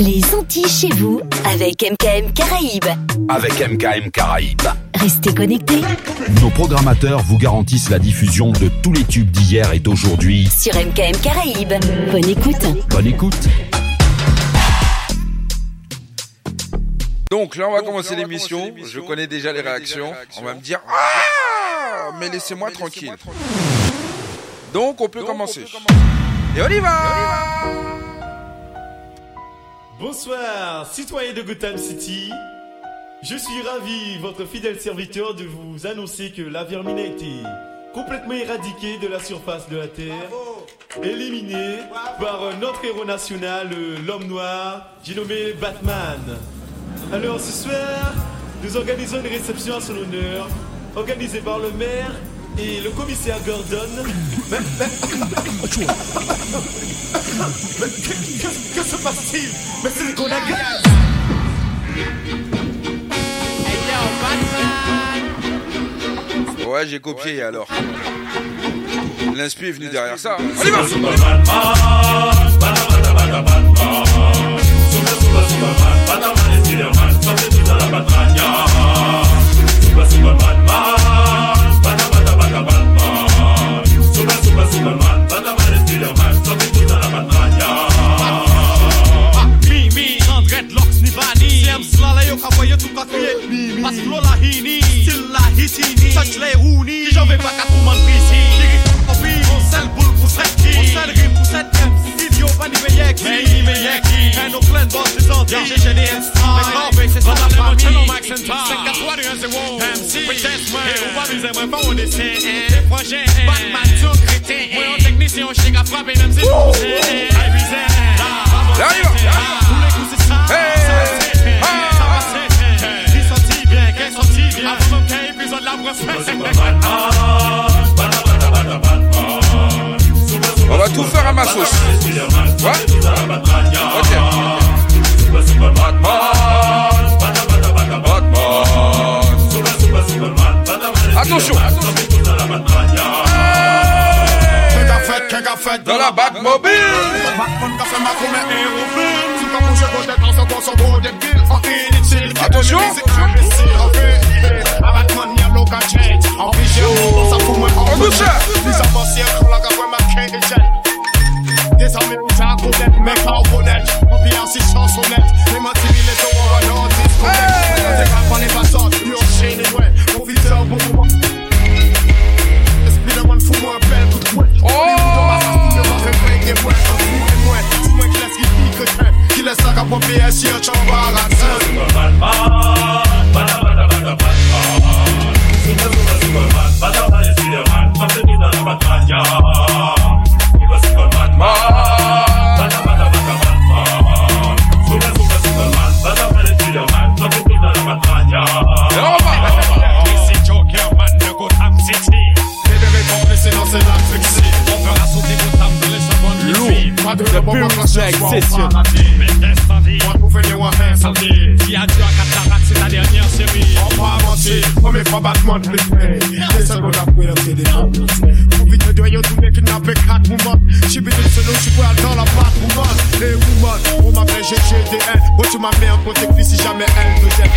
Les Antilles chez vous avec MKM Caraïbes. Avec MKM Caraïbes. Restez connectés Nos programmateurs vous garantissent la diffusion de tous les tubes d'hier et d'aujourd'hui. sur MKM Caraïbes. Bonne écoute. Bonne écoute. Donc là, on va commencer l'émission. Je connais déjà les réactions. On va me dire Ah Mais laissez-moi tranquille. Donc, on peut commencer. Et on y va Bonsoir, citoyens de Gotham City. Je suis ravi, votre fidèle serviteur, de vous annoncer que la vermine a été complètement éradiquée de la surface de la Terre, éliminée par notre héros national, l'homme noir, j'ai nommé Batman. Alors ce soir, nous organisons une réception à son honneur, organisée par le maire et le commissaire Gordon. Mais, mais- mais que, que- que se passe-t-il Mais c'est gaz Ouais, j'ai copié alors. L'inspi est venu derrière ça. Va Pas flow la hini, still la hitini Touch les rouni, ki monde prisi Opi, on sel On sel ni ni carvé, c'est ça la famille. Max and Tom 5 4 3 2 1 0 MC Pretest man Et ou Des projets Batman, en technicien, on chèque à frapper Même si nous c'est tous les coups ça, ça la brosse On va tout faire à ma sauce. Ouais Ok. Batman. Batman. Attention. Dans la Batmobile. Attention. En douceur. Qui laisse la gen mwen, an sou gen mwen Sou mwen kles ki pi ke jwen Ki les ak apon peye si yo chan bar an sen Superman, man, man, man, man, man, man Super, super, superman, man, man, man, man, man Pase mi nan la batman, ya voir un samedi. qui a à cataract, c'est ta dernière série? On va avancer, premier. Les secondes après, c'est des. Pour vite de doyer, tout n'est kidnappé quatre women. J'suis bidé solo, j'suis pas dans la patte. Les on m'appelle GGDN. Moi, tu m'as mis que si jamais elle me jette.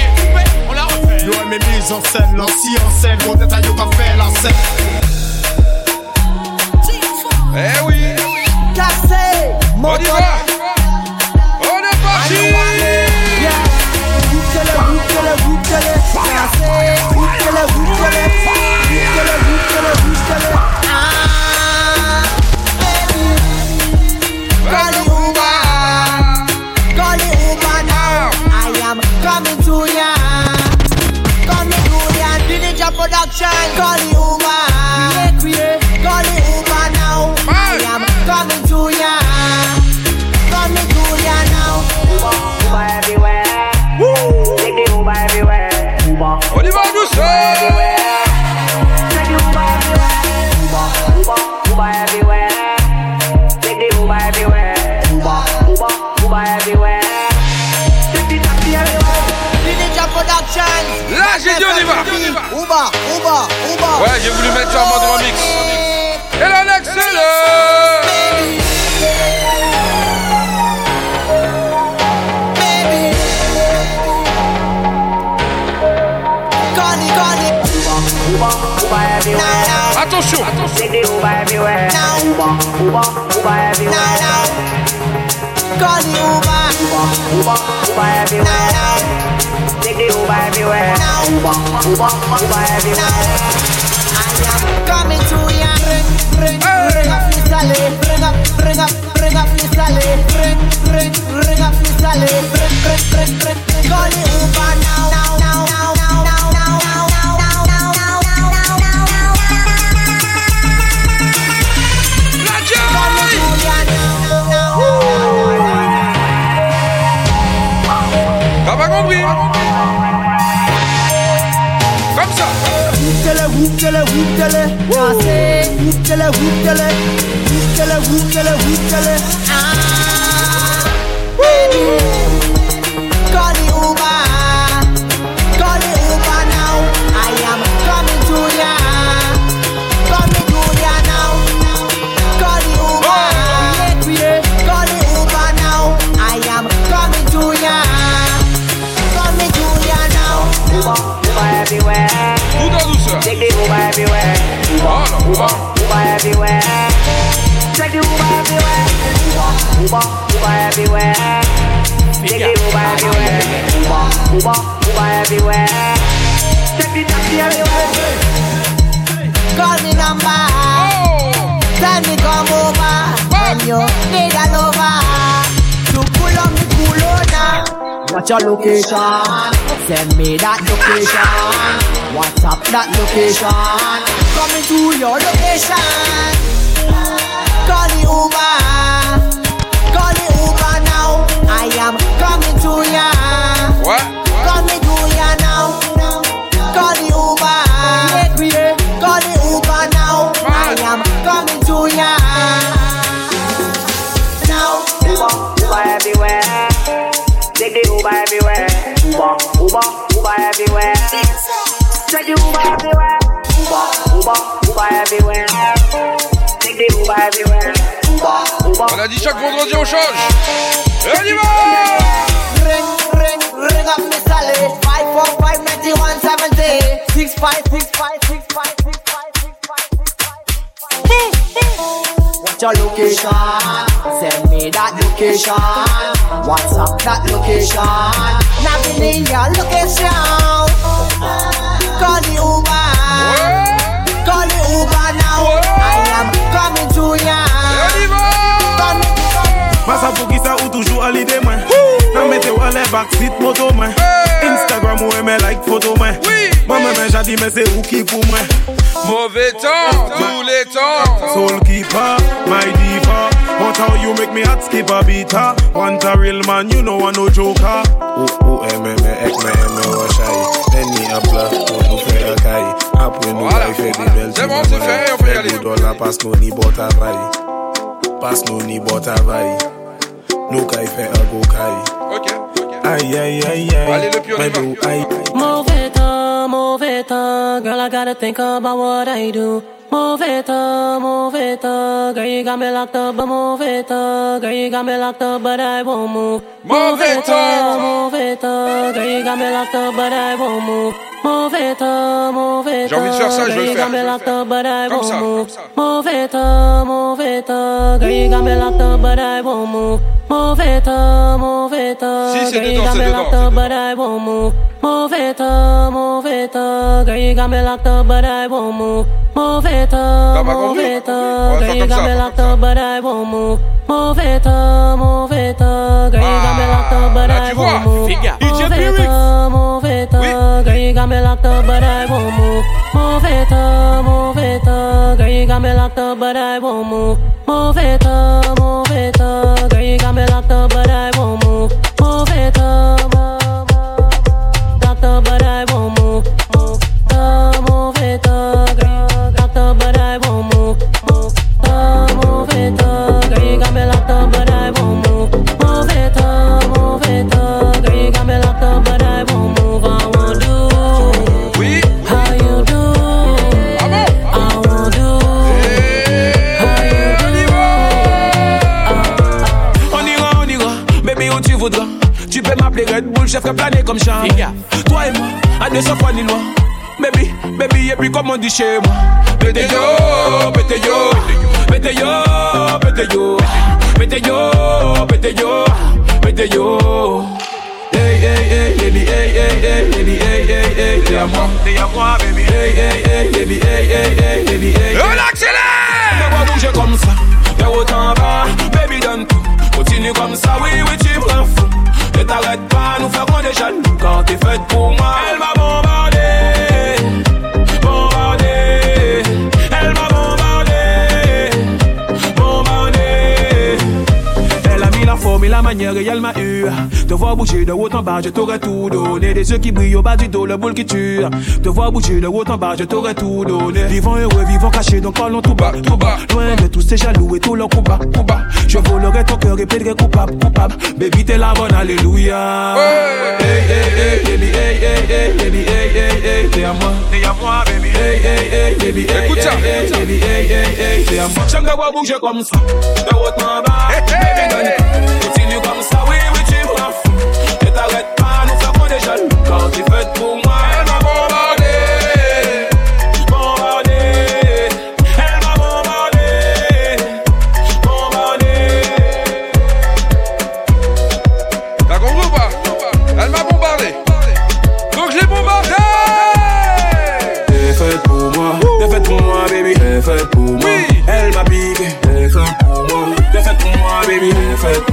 On l'a refait. Mises en scène, l'ancien en scène, gros détail, yo, qu'a fait la scène. Backseat moto mwen. Instagram ou e like foto mwen. Mwen jadi se ou ki pou mwen. Tan, tou le tan Soul keeper, my diva. But how you make me hot skip a beat ah? Want a real man, you know I no joker. Ou ou e men ek men e washay Eni ap la, ou nou fe akay Ap we nou la fe di bel ti mwen mwen E kou do pas nou ni bota vay Pas nou ni bota vay Nou kay fe a go kay Ok. Aïe, aïe, aïe, aïe. Allez, le pion, Mauvais temps, mauvais temps. Girl, I gotta think about what I do. Move it on, move it on, girl. You got me locked up, but move it on, girl. You got me locked up, but I won't move. Move it on. move it on, girl. You got me locked up, but I won't move. Move it on, move it J'ai envie de faire ça, je vais girl. le You faire, got me locked up, but I Comme won't ça, move. comme ça. Move it on, move it on, girl. You got me locked up, but I won't move. Move it on, move it Si, c'est girl. You dedans, got c'est me dedans, locked up, but I won't move. Move it on, move it on, girl. You got me locked up, but I won't move. Move it on, T'as move it On on, girl. You got me locked up, but I won't move. Move it on, move it on, girl. You got me locked up, but I won't move. Move it Pyrrhix. on, move it on, girl. You got me locked up, but I won't move. Move it on, move it on, girl. You got me locked up, but I won't move. Move it on, move it on, girl. You got me locked up, but I won't move. Move it on, move, move, locked up, but I won't move. Move, uh, move it on, Red Bull, chef qui planer comme champ. Toi et moi, à deux fois ni loin. Baby, baby, et puis comme on dit chez moi. Vete yo, vete yo, vete yo, vete yo, vete yo, vete yo, vete yo. Hey, hey, hey, baby, hey, hey, hey, baby, hey, hey, hey, t'es à moi, t'es à moi, baby, hey, hey, hey, baby, hey, hey, hey, baby, hey. Accélère Fais-moi bouger comme ça, haut en bas, baby donne tout. Continue comme ça, oui, oui, tu me rends fou. Ne t'arrête pas, nous ferons des jaloux. Quand t'es faite pour moi, elle m'a. Bombardé. Mis la manière et elle m'a eu. Te voir bouger de haut en bas, je t'aurais tout donné. Des yeux qui brillent au bas du dos, le boule qui tue. Te voir bouger de haut en bas, je t'aurais tout donné. Vivant heureux, vivant caché, donc parlons tout bas, tout bas. Loin de tous ces jaloux et coups bas, coups bas. Je volerai ton cœur et plaiderai coupable, coupable. Baby, t'es la bonne, alléluia. Hey, hey, hey, baby, hey, hey, hey, baby, hey, hey, hey, t'es à moi. T'es à moi, baby. Hey, hey, hey, baby, hey, Écoute ça, hey, hey, baby, hey, hey, hey, t'es à moi. J'aime te voir bouger comme ça, de haut en bas. Baby, donne tout. Comme ça, oui, oui, tu me rends fou. Ne t'arrête pas, nous ferons des jaloux. Quand t'es faite pour moi, elle m'a bombardé. Bombardé. Elle m'a bombardé. Bombardé. T'as compris ou pas Elle m'a bombardé. Donc je l'ai bombardé T'es faite pour moi, t'es faite pour moi, baby. T'es faite pour moi. Elle m'a piqué. T'es faite pour moi, t'es faite pour moi, baby. T'es faite pour moi.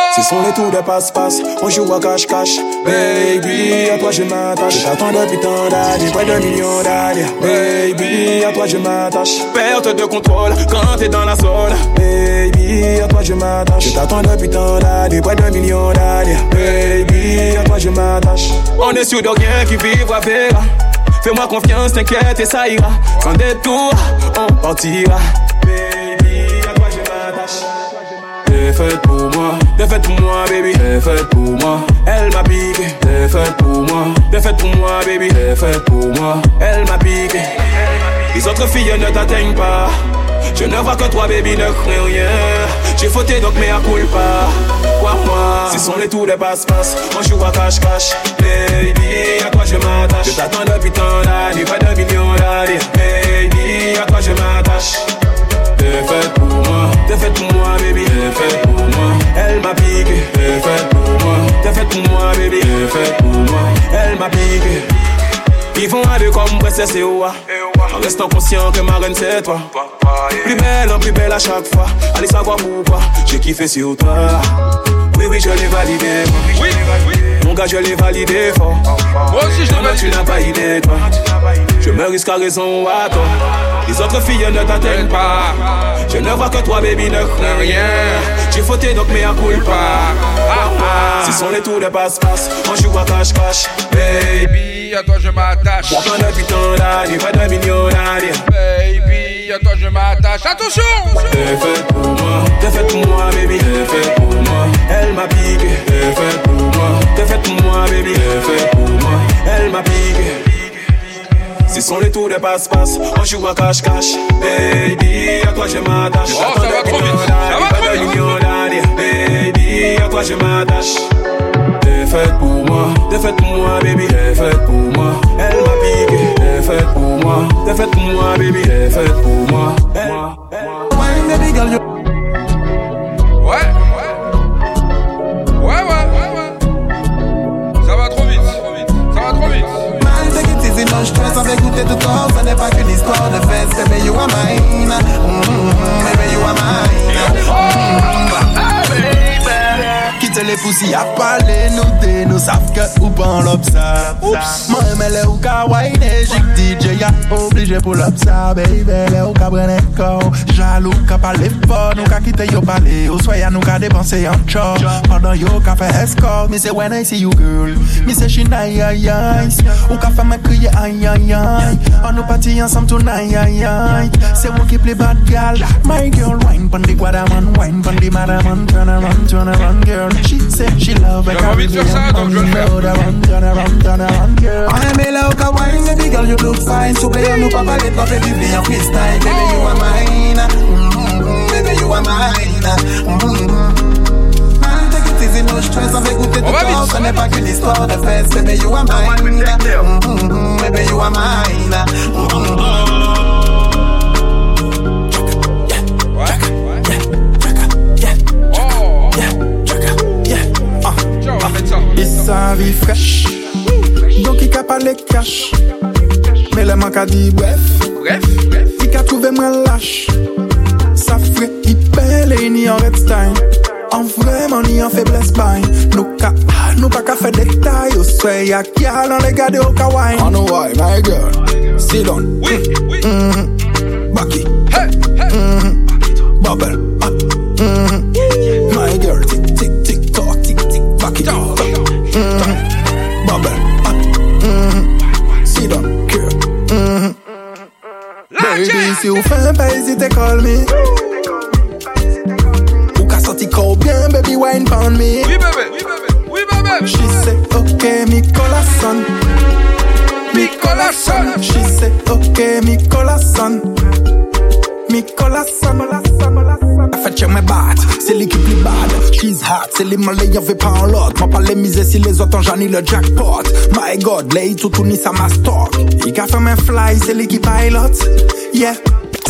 Ce sont les tours de passe-passe, on joue à cache-cache. Baby, à toi je m'attache. Je t'attends depuis tant d'années, près d'un million d'années. Baby, à toi je m'attache. Perte de contrôle quand t'es dans la zone. Baby, à toi je m'attache. Je t'attends depuis tant d'années, près d'un million d'années. Baby, à toi je m'attache. On est sûr de rien qui vivra verra. Fais-moi confiance, t'inquiète et ça ira. Sans détour, on partira. Baby, T'es faite pour moi, t'es faite pour moi, baby. T'es faite pour moi, elle m'a piqué. T'es faite pour moi, t'es faite pour moi, baby. T'es faite pour moi, elle m'a piqué. Les autres filles ne t'atteignent pas. Je ne vois que toi, baby, ne crains rien. J'ai fauté donc mais à culpa. Quoi, moi, ce sont les tours de passe-passe. On joue à cache-cache. Baby, à toi je m'attache. Je t'attends depuis tant d'années, pas de millions d'années. Baby, à toi je m'attache. T'es faite pour moi, t'es faite pour moi, baby. T'es faite pour moi, elle m'a piqué. T'es faite pour moi, t'es faite pour moi, baby. T'es faite pour moi, elle m'a piqué. Ils vont à deux comme princesse et Oua. En restant conscient que ma reine c'est toi. Plus belle, en plus belle à chaque fois. Allez savoir pourquoi j'ai kiffé sur toi. Oui, oui, je l'ai validé. Oui, oui. Mon gars, je l'ai validé fort. Moi aussi je l'ai Maman, tu validé. n'as pas idée, toi. Je me risque à raison tort. Les autres filles ne t'atteignent pas. Je ne vois que toi, baby, ne crains rien. J'ai fauté donc, mais à culpa. Ah, ah. Ce sont les tours de passe-passe. On joue à cache-cache. Baby. À toi je m'attache. J'attends depuis tant d'années, pas de millions d'années. Baby, à toi je m'attache. Attention T'es faite pour moi, t'es faite pour moi, baby. T'es faite pour moi, elle m'a piqué. T'es faite pour moi, t'es faite pour moi, baby. T'es faite pour moi, elle m'a piqué. Ce sont les tours de passe-passe, on joue à cache-cache. Baby, à toi je m'attache. Oh, ça va trop vite, ça va trop vite. millions. Baby, à toi je m'attache. T'es faite pour moi, t'es faite pour moi, baby. T'es faite pour moi, elle m'a piqué. T'es faite pour moi, t'es faite pour moi, baby. T'es faite pour moi, elle, moi. Ouais, take it easy, no stress, avec goûter tout corps, ce n'est pas qu'une histoire de fête, baby, you are mine, mm baby, you are mine, Mm, baby. Quitte c'est les poussis à parler, nous t'es, nous savent que ou pas l'obsa. Moi, mais les ou ka wine, j'ai DJ, y'a obligé pour l'obsa, baby, les ou ka prenne corps. Jaloux, ka parler fort, nous ka quitter yo parler, ou soit y'a nous ka dépenser en char. Pendant yo ka fait escort, me say when I see you girl, me say she nice, aïe aïe. Ou ka fait me crier aïe aïe aïe. On nous party ensemble tonight, aïe aïe. C'est moi qui play bad gal, my girl, wine pon the guadaman, wine pon the madaman, turn around, turn around, girl. She say she love a J'avais envie de faire ça, donc je vais le faire. Turn around, turn around, turn around, girl. I'm a love ka wine, baby girl, you look fine. So play on nous pas parler, pas fait du play en freestyle. Baby, you are mine. Mm, Baby, you are mine. Mm. Take it easy, no stress, on fait goûter On va tout vite. temps. Ce n'est pas qu'une histoire de fesses, baby, you are mine. Mm, Baby, you are mine. Il sa vie fraîche, donc il a pas les cash. Mais le manque a dit bref, Bref, il a trouvé moins lâche. Ça ferait hyper et ni en red style. En vraiment ni en faiblesse bain. Nous ka, nous pas qu'à faire détail. Au soir y'a kia dans les gars de au kawaii? On know why, my girl. Sit down. oui, oui. Mm-hmm. Bucky. Hey, hey. Mm-hmm. Bubble. Si ou fin, pa ezite call me Ou ka santi kou bien, baby, wine pound me Oui, bebe, oui, bebe, oui, bebe She say, ok, mi kola son Mi kola son She say, ok, mi kola son Mi kola son, mi kola son Fait check mes bad, c'est l'équipe plus bad. She's hot, c'est les malais, y'en veut pas en lot. Moi pas les miser si les autres ont j'en ai le jackpot. My god, les tout ni ça m'a stock. Il a fait mes fly, c'est l'équipe pilot. Yeah.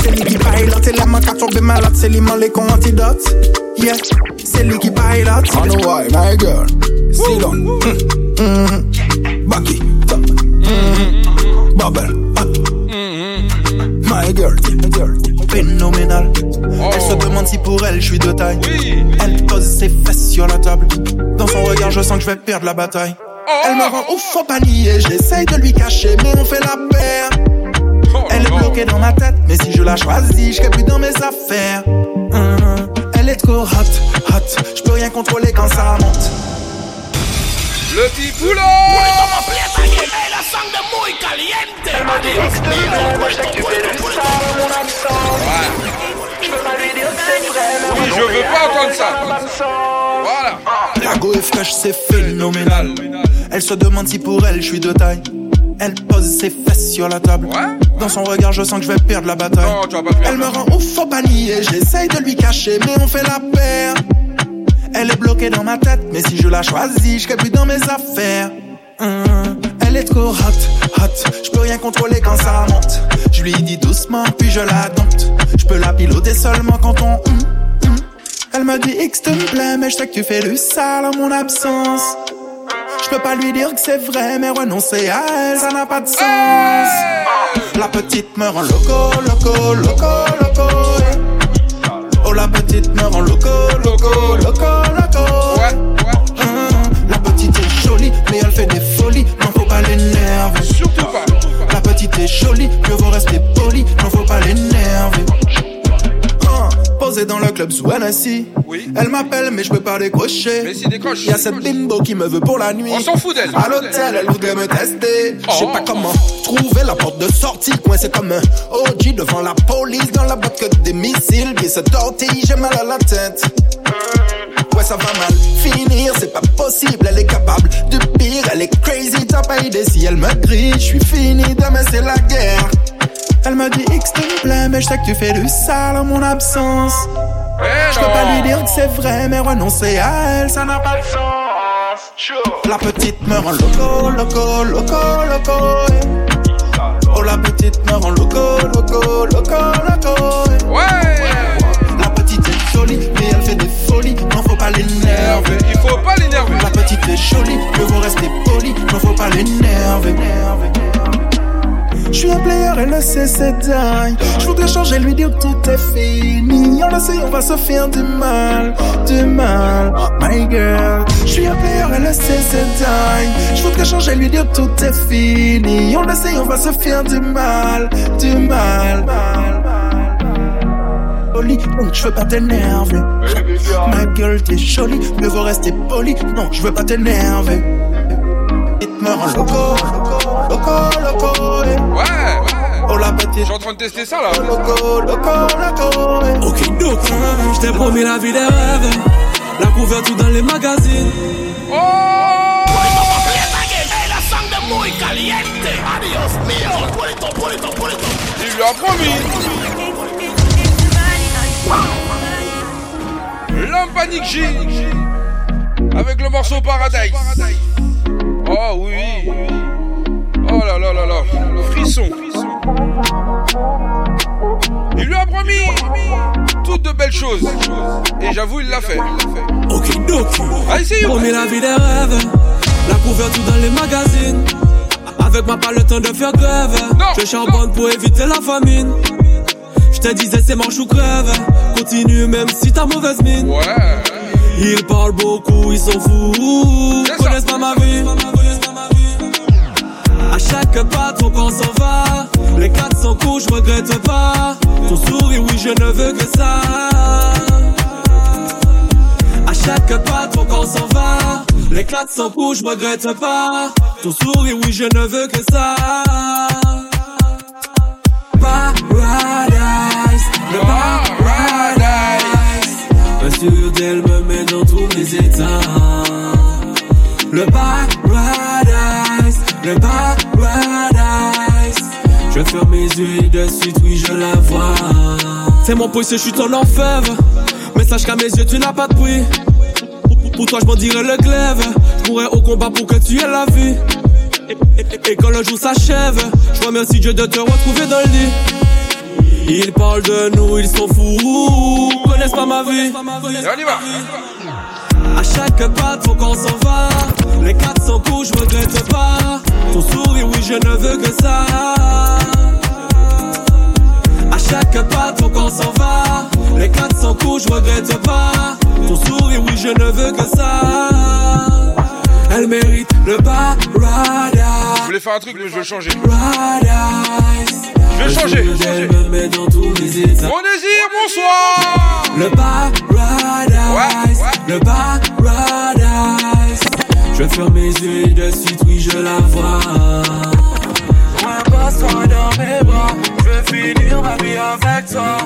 C'est l'équipe pilot, c'est la main qui a tombé malade, c'est les malais qu'on antidote. Yeah, c'est l'équipe pilot. I know why, my girl. Sit down. Mm. Mm. Bucky. Top. Bubble. Up. My girl, my girl. Elle se demande si pour elle je suis de taille. Elle pose ses fesses sur la table. Dans son regard, je sens que je vais perdre la bataille. Elle me rend ouf au panier, j'essaye de lui cacher, mais on fait la paire. Elle est bloquée dans ma tête, mais si je la choisis, je serai plus dans mes affaires. Hum, Elle est trop hot, hot, je peux rien contrôler quand ça monte. Le petit boulot Oui, je veux pas entendre ça. Voilà. La go est fraîche, c'est phénoménal. Elle se demande si pour elle je suis de taille. Elle pose ses fesses sur la table. Dans son regard, je sens que je vais perdre la bataille. Elle me rend ouf au panier, j'essaye de lui cacher, mais on fait la paire. Elle est bloquée dans ma tête, mais si je la choisis, je plus dans mes affaires. Hum, Elle est trop hot, hot, je peux rien contrôler quand ça monte. Je lui dis doucement, puis je la dompte. Je peux la piloter seulement quand on. hum, hum. Elle me dit X te plaît, mais je sais que tu fais du sale en mon absence. Je peux pas lui dire que c'est vrai, mais renoncer à elle, ça n'a pas de sens. La petite me rend loco, loco, loco, loco. La petite me rend loco, loco, loco, loco. Hum, La petite est jolie, mais elle fait des folies, non faut pas l'énerver. Surtout pas. La petite est jolie, mieux vaut rester poli, non faut pas l'énerver. Posée dans le club sous NSI. Elle m'appelle, mais je peux pas décrocher. Mais si décroche. Y a cette bimbo qui me veut pour la nuit. On s'en fout d'elle. À l'hôtel, elle voudrait me tester. Je sais Oh. pas comment trouver la porte de sortie. Coincé comme un OG devant la police. Dans la boîte que des missiles. Puis se tortille, j'ai mal à la tête. Ouais, ça va mal finir, c'est pas possible. Elle est capable de pire, elle est crazy. T'as pas idée si elle me grille. Je suis fini, demain c'est la guerre. Elle me dit X te plaît, mais je sais que tu fais du sale en mon absence. Je peux pas lui dire que c'est vrai, mais renoncer à elle, ça n'a pas de sens. La petite me rend loco, loco, loco, loco. Oh, la petite me rend loco, loco, loco, loco. La petite est jolie, mais elle fait des folies. Non, faut pas l'énerver. Il faut pas l'énerver. La petite est jolie, mais vous rester poli. Non, faut pas l'énerver. Je suis un player, elle le sait, c'est dingue. Je voudrais changer, lui dire tout est fini. On le on va se faire du mal, du mal. My girl, je suis un player, elle le sait, c'est dingue. Je voudrais changer, lui dire tout est fini. On le on va se faire du mal, du mal. Poli, non, je veux pas t'énerver. Ma gueule, t'es jolie, mieux vaut rester poli. Non, je veux pas t'énerver. Il te loco, loco, eh. Ouais, Oh la bête, je suis en train de tester ça là. loco, loco, loco, eh. Ok, donc, je t'ai promis la vie des rêves. La couverture dans les magazines. Oh Il lui a promis. L'Ampanic J avec le morceau Paradise. Oh oui. Oh là là là là. Frisson. Il lui a promis toutes de belles choses. Et j'avoue, il l'a fait. Ok, donc, promis la vie des rêves. La couverture dans les magazines. Avec moi, pas le temps de faire grève. Non, Je charbonne pour éviter la famine. Je te disais, c'est manche ou crève. Continue même si t'as mauvaise mine. Ouais. Ils parlent beaucoup, ils sont fous. Connaissent pas ma vie. Chaque pas, trop qu'on s'en va. Les 400 coups, je regrette pas. Ton sourire, oui, je ne veux que ça. À chaque pas, trop qu'on s'en va. Les 400 coups, je regrette pas. Ton sourire, oui, je ne veux que ça. Paradise, le paradise. Un studio d'elle me met dans tous les états. Le paradise, le paradise. Je ferme mes yeux et de suite, oui, je la vois. C'est mon pouce, je suis ton orfèvre. Mais sache qu'à mes yeux, tu n'as pas de prix. Pour- Pour toi, je m'en dirais le glaive. Je mourrais au combat pour que tu aies la vie. Et, et- et quand le jour s'achève, je remercie Dieu de te retrouver dans le lit. Ils parlent de nous, ils sont fous. Connaissent pas ma vie. Et on y va. À chaque pas, faut qu'on s'en va. Les 400 coups, je regrette pas. Ton sourire, oui, je ne veux que ça. À chaque pas, faut qu'on s'en va. Les 400 coups, je regrette pas. Ton sourire, oui, je ne veux que ça. Elle mérite le paradise. Je voulais faire un truc, mais je vais changer. Paradise. Je vais changer. Me met dans tous les états. Bon désir, bonsoir. Le paradise, le paradise. Je ferme mes yeux et de suite, oui, je la vois. Moi, passe-toi dans mes bras. Je veux finir ma vie avec toi.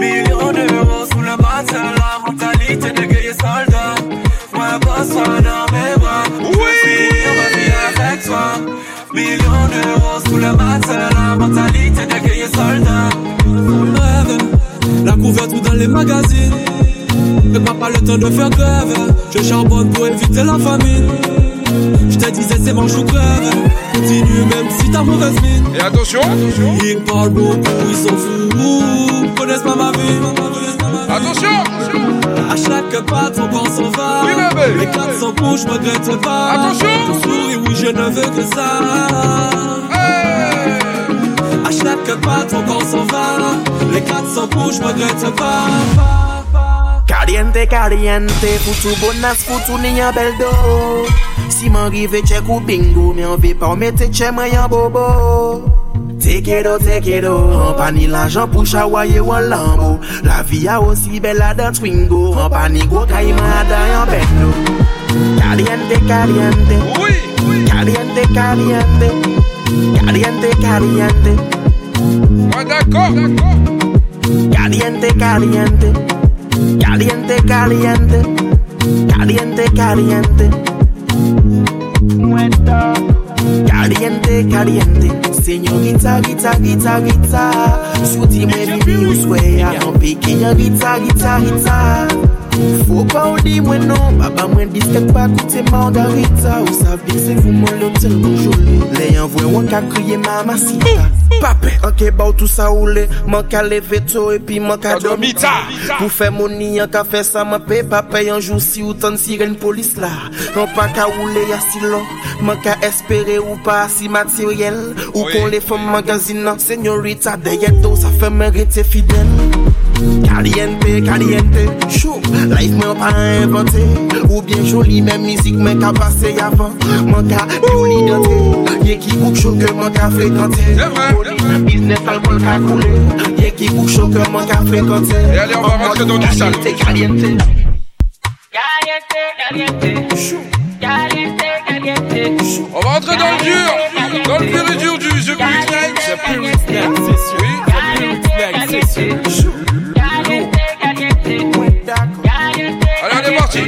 Millions d'euros sous le matelas. La mentalité de gay soldat. Moi, passe-toi dans Millions d'euros sous le matelas. La mentalité de gay soldat. Rêve, la couverture dans les magazines. Ne m'a pas le temps de faire grève. Je charbonne pour éviter la famine. Je te disais, c'est manche ou crève. Continue même si t'as mauvaise mine. Et attention. Ils parlent beaucoup, ils sont fous. Connaissent pas ma vie. Attention. À chaque pas, ton corps s'en va. Les 400 coups, je regrette pas. Attention. Ton sourire, oui, je ne veux que ça. Hey. À chaque pas, ton corps s'en va. Les 400 coups, je regrette pas. Caliente, caliente, foutu bonas, foutu ni yon bel Si man rive chek ou bingo, men ve pa ou mette che mwen yon bobo Take it out, take it out An pa ni l'ajan pou chawaye wan lambo La vi a osi bela dan Twingo. An pa ni go kayman a dan yon bendo. Caliente, caliente. Caliente, caliente. Caliente, caliente. Ouais, d'accord. Caliente, caliente. Caliente, caliente. Caliente, Caliente, caliente, señorita, guita, guita, guita. Souti mwen bibi ou sway, avan peki yon guita, guita, guita. Fou pa ou di mwen non baba mwen disket pa koute margarita Ou sa vik se fou mwen lotel boujoli Le yon vwe wanka kriye mamasita Pape, anke ba ou tou sa oule Man ka leve to e pi man ka domita Pou fe moni an ka fe sa man pe Pape, yon jou si ou tan siren polis la An non, pa ka oule ya silon Man ka espere ou pa si materiel Ou kon le fom magazine nan Senyorita de yeto sa fe merite fidel Caliente, caliente, chou Life mwen pa invente Ou bien joli, men mizik men ka pase yavan Man ka yoli dante Ye ki bouk chou ke man ka frekante Business alcool ka koule Ye ki bouk chou ke man ka frekante Et allez, on va rentrer dans du sale. Caliente, On va rentrer dans le dur, dans le pur et dur du The Night. Allez, on est parti.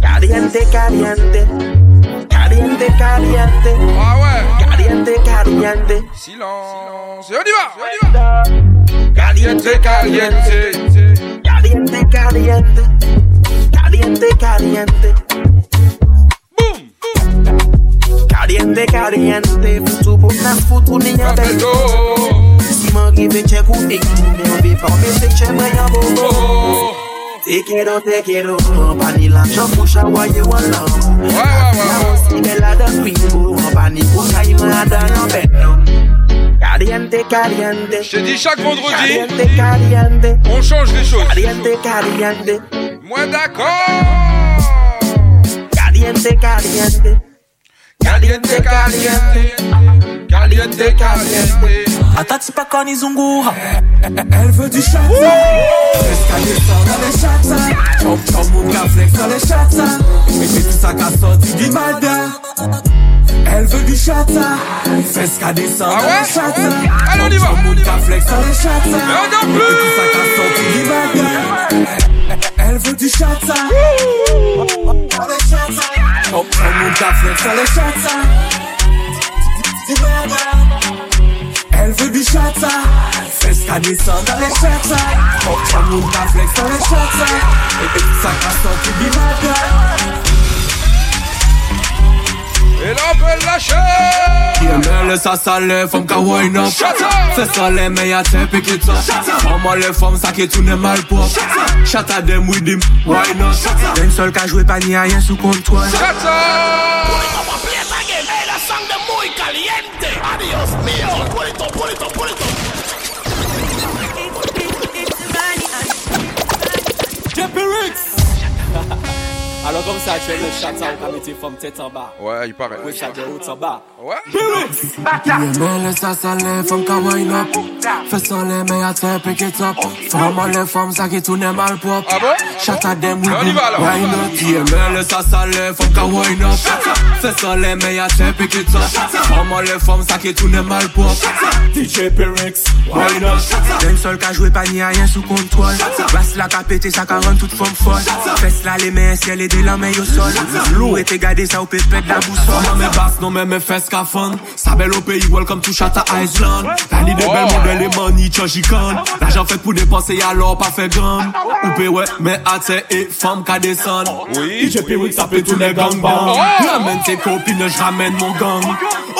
Caliente, caliente Caliente, caliente Ah ouais Caliente, caliente Silence. Et on y va, va. Caliente, caliente. Caliente, caliente Caliente, caliente Caliente, caliente Foutou pou na foutou ni yon bel Si man rive chek ou ek Me yon be pa me se che mwen yon bobo Te quiero, te quiero Pani la chan pou chawaye wan lan Ya osi de la dan kwingo Pani pou kay man dan yon bet Caliente, caliente Je te dis chaque vendredi, Caliente, caliente on change les choses. Caliente, caliente Moins d'accord. Caliente, caliente Caliente, caliente. Caliente, caliente. Atati pa koni zungura Elle veut du chata Fresca descend dans les chata Chop chop flex dans les Et tout ça du Elle veut du chata Fresca descend dans les chata Allez, on y va. Flex dans les chata on tout ça du Elle veut du chata Dans les chata flex dans les chata Du Malda elle veut du chata Fresca descend dans les chata Hop, ça monte ta flex dans les chata Et puis ça casse sorti du matin Et là, on peut lâcher. Yemele sa sale, fom ka wine up Fè sale me ya te pick it up Maman le fom sa ke toune mal pop Chata dem with him, why not? Den sol ka jwe pa ni a yen sou kontrol Alors comme ça, tu es le mette femme tête en bas. Ouais, il paraît. Oui, chata haut en bas. Ouais. Yemele sa sale, fom ka wine up. Fè sale me ya te pick it up Maman le fom sa ke toune mal pop Chata dem with On y him, va, alors. why not Yemele sa sale, fom ka wine up. Fè sale me ya te pick it up. Maman le fom sa ke toune mal pop DJ ka jwe pa ni a Bas la pete, sa ka rend tout fom fol Fes la le men ciel et de la men yo sol Lou et te gade sa ou pe pet la boussole. Non mais basse, non mais me fes fun Sa belle au pays, welcome to Chata Island. La ni de belle modèle et money, changican L'argent fait pour dépenser, alors pas fait grand Ou ouais, mais atte et femme ka descend Oui, DJ Pyrex, ça peut tous les gangbangs Ramène tes copines, je ramène mon gang.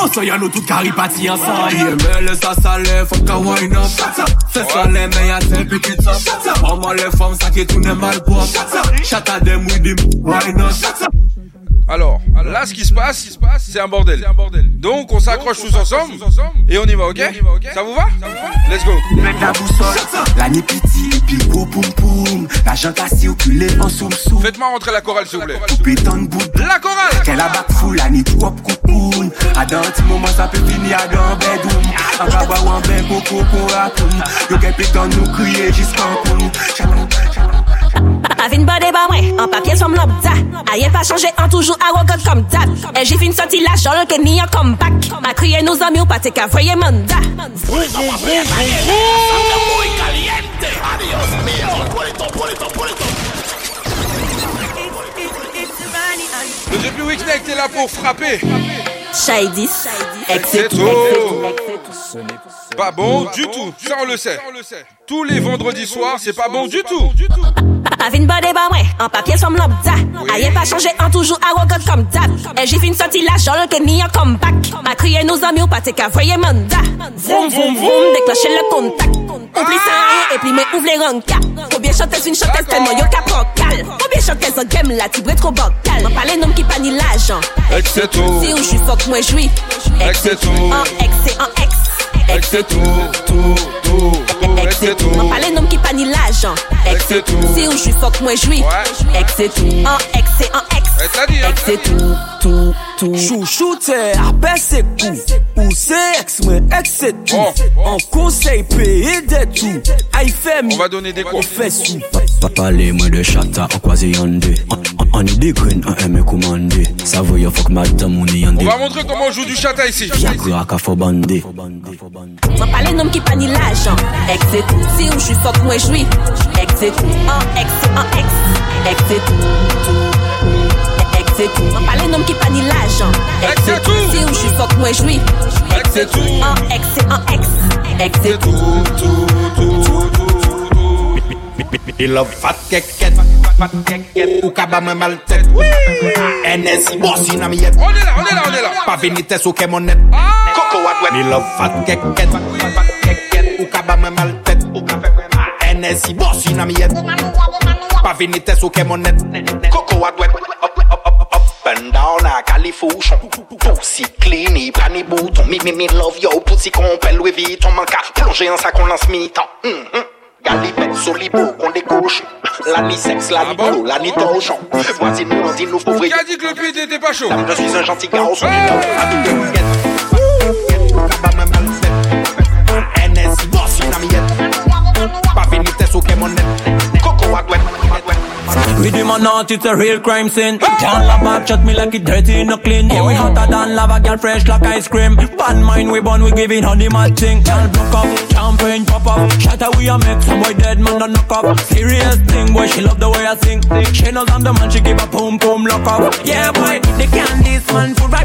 Oh, ça y'a nous tout caripati ensemble. Yemele sa sale, fom ka wine up. Fè sale men ya te pick it up. Maman le fom sa ke toune mal pop Chata dem with him, why not Alors, là, ce qui se passe, c'est un bordel. Donc, on s'accroche tous ensemble et on y va, ok Ça vous va Let's go. Mec la boussole La ni piti, pi gros poum poum La jante assis au culé en soum soum. Faites-moi rentrer la chorale, s'il vous plaît. La chorale. Qu'elle a bac fou, la ni trop coucoune A dans un petit moment ça peut finir à dans bedroom En baba ou en ben coco pour ratoun Yo qu'elle pétan nous crier jusqu'en poum Avin bode ba mwen, an papye som lobda Aye pa chanje, an toujou arrogant kom dab E j'ai fin sorti la jol ke ni an comeback Ma kriye nou zami ou pa te ka voye manda Le depuis Weeknight est là pour frapper. Shady. C'est tout. Pas bon du tout, ça on le sait. Tous les vendredis soirs, c'est pas bon du tout. Pavine bade ba ouais, en papier somme lambda. Rien pas changé, en toujours arrogant comme d'hab. Et j'ai fin sorti la jole que ni en comeback. Ma crié nos amis ou pas t'es qu'à voyer mandat. Vroom vroom vroom, déclencher le contact. Oublie ça rien et puis mais ouvre les rankas. Combien chanteuse une chanteuse tellement yo cap cal. Combien chanteuse en game là, tu trop bancal. M'en parler nom qui pas ni. Ex c'est tout. Si où je suis fuck moi jouis. Ex c'est tout. En ex c'est en ex. Ex c'est tout, tout, tout, tout. Ex c'est tout. M'en parler nom qui pas ni l'argent. Ex c'est tout. Si où je suis fuck moi jouis. Ex c'est tout. En ex c'est en ex. Eh, t'as dit, hein. Ex c'est tout, tout, tout. Chouchoute, apè se kou Ou se ex mwen, ex se tou An konsey peye de tou Ay fe mi, On des sou Pa pale mwen de chata an kwaze yande An- An an e de gren an eme koumande Sa voye fok madam ou ni On yande va montrer comment on joue du chata ici. Fo bande M'en parler nom qui pas ni l'argent. Ex c'est tout. Si où je suis fuck moi jouis. Ex c'est tout. En ex c'est en ex. Ex c'est tout, tout. Ex c'est tout. M'en parler nom qui pas ni c'est tout. Si où je suis fuck moi jouis. Ex c'est tout. En ex c'est en ex. Ex c'est tout, tout, tout, tout. Me love fat keket Ou kaba men mal tet. NSI bossi nan mi yet. Pa venites ou kemonet Koko wadwet Me love fat keket Ou kaba men mal tet. NSI bossi nan mi yet. Pa venites ou kemonet Koko wadwet and down a California. Pussy clean, il prend les boutons. Me, me, me love yo, pussy qu'on pèle Louis Vuitton. Mon car plongé en sac, on lance mi-temps. Mm -hmm. Qu'on décoche La ni sexe, la ni boulot, la ni torchon Voisine nous, on dit nous a dit que le pied n'était pas chaud Je suis un gentil garçon. NS, boss, une amiette Pas kemonet Coco With him or not, it's a real crime scene. Can't love back, shot me like it dirty, no clean. Yeah, we hotter than lava, girl fresh like ice cream. Bad mind, we born, we giving honey mad thing. Can't block up, champagne pop up. Shatter we a make some boy dead man don't knock up. Serious thing, boy, she love the way I sing. She knows I'm the man, she give a boom boom lock up. Yeah, boy, the candies man, food vibe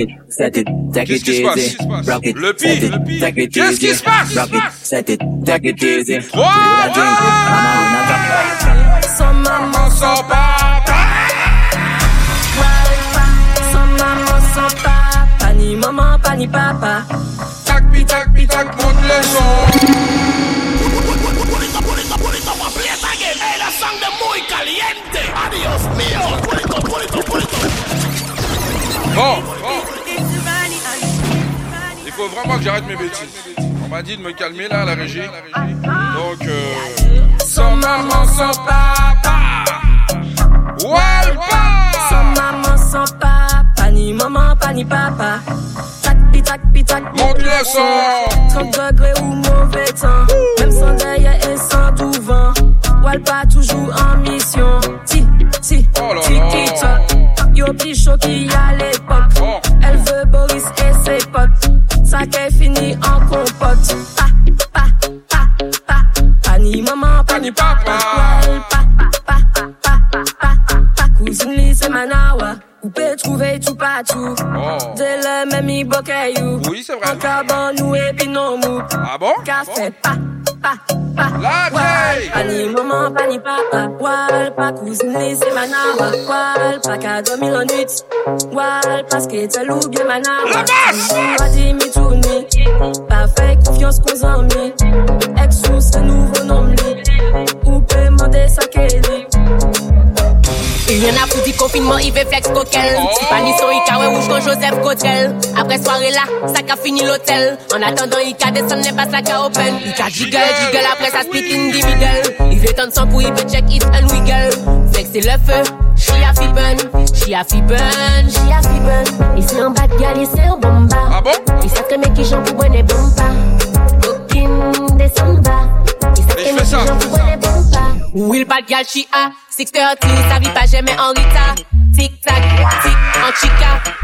it, set it, take it Qu'est-ce qui se passe? Easy Rock it, set it, take it easy Rock it, set it, take it easy do that thing, nah we not talk Sans maman, sans papa. Sans maman, sans papa. Ni maman, pas ni papa. Tac, pi, tac, pi, tac, monte le son. Que j'arrête mes bêtises. On m'a dit de me calmer là, à la régie. Donc, euh... Sans maman, sans papa. Walpa. Sans maman, sans papa. Ni maman, pas ni papa. Tac, pi, tac, pi, tac. Monte le son. 30 degrés ou mauvais temps. Même sans derrière et sans tout vent. Walpa toujours en mission. Ti, ti, ti, ti. Yo plus chaud qu'il y a l'époque. Compote. Pa, pa, pa, pa. Pas ni maman, pas ni papa. Walpa, pa, pa, pa, pa, pa. Cousine Manawa. Vous pouvez trouver tout partout. Dès le même iboke you. Oui, c'est vrai. En carbone ou non mou. Ah bon? Café, pa. La Pas ni maman, pas ni papa. Wal, pas cousine, c'est. Wal, pas dormir en. Wal, parce que t'as loup bien Manawa. La basse! Pas dit mi tout nuit. Pas fait confiance qu'aux amis. Ex-sous, c'est nouveau nom. Ou peut demander qu'elle dit. Il y en a pour du confinement, il fait flex coquel. Si pas ni son Ika, ouais, rouge comme Joseph Cotrel. Après soirée là, ça qu'a fini l'hôtel. En attendant, Ika descend, n'est pas ça qu'a open. Ika jiggle, jiggle, après ça split in the middle. Il veut tendre son pour, il veut check it and wiggle. Flex c'est le feu, she a fi burn, she a fi burn, she a fi burn. En bas de gal, ici en bomba. Ah bon? Il sait que mes qui j'en pour boire des bomba. Coquine descend bas. Il sait que mes qui j'en pour des bomba. Will bad gal she a 630, sa vie pas jamais en retard. Tic tac, tic en chic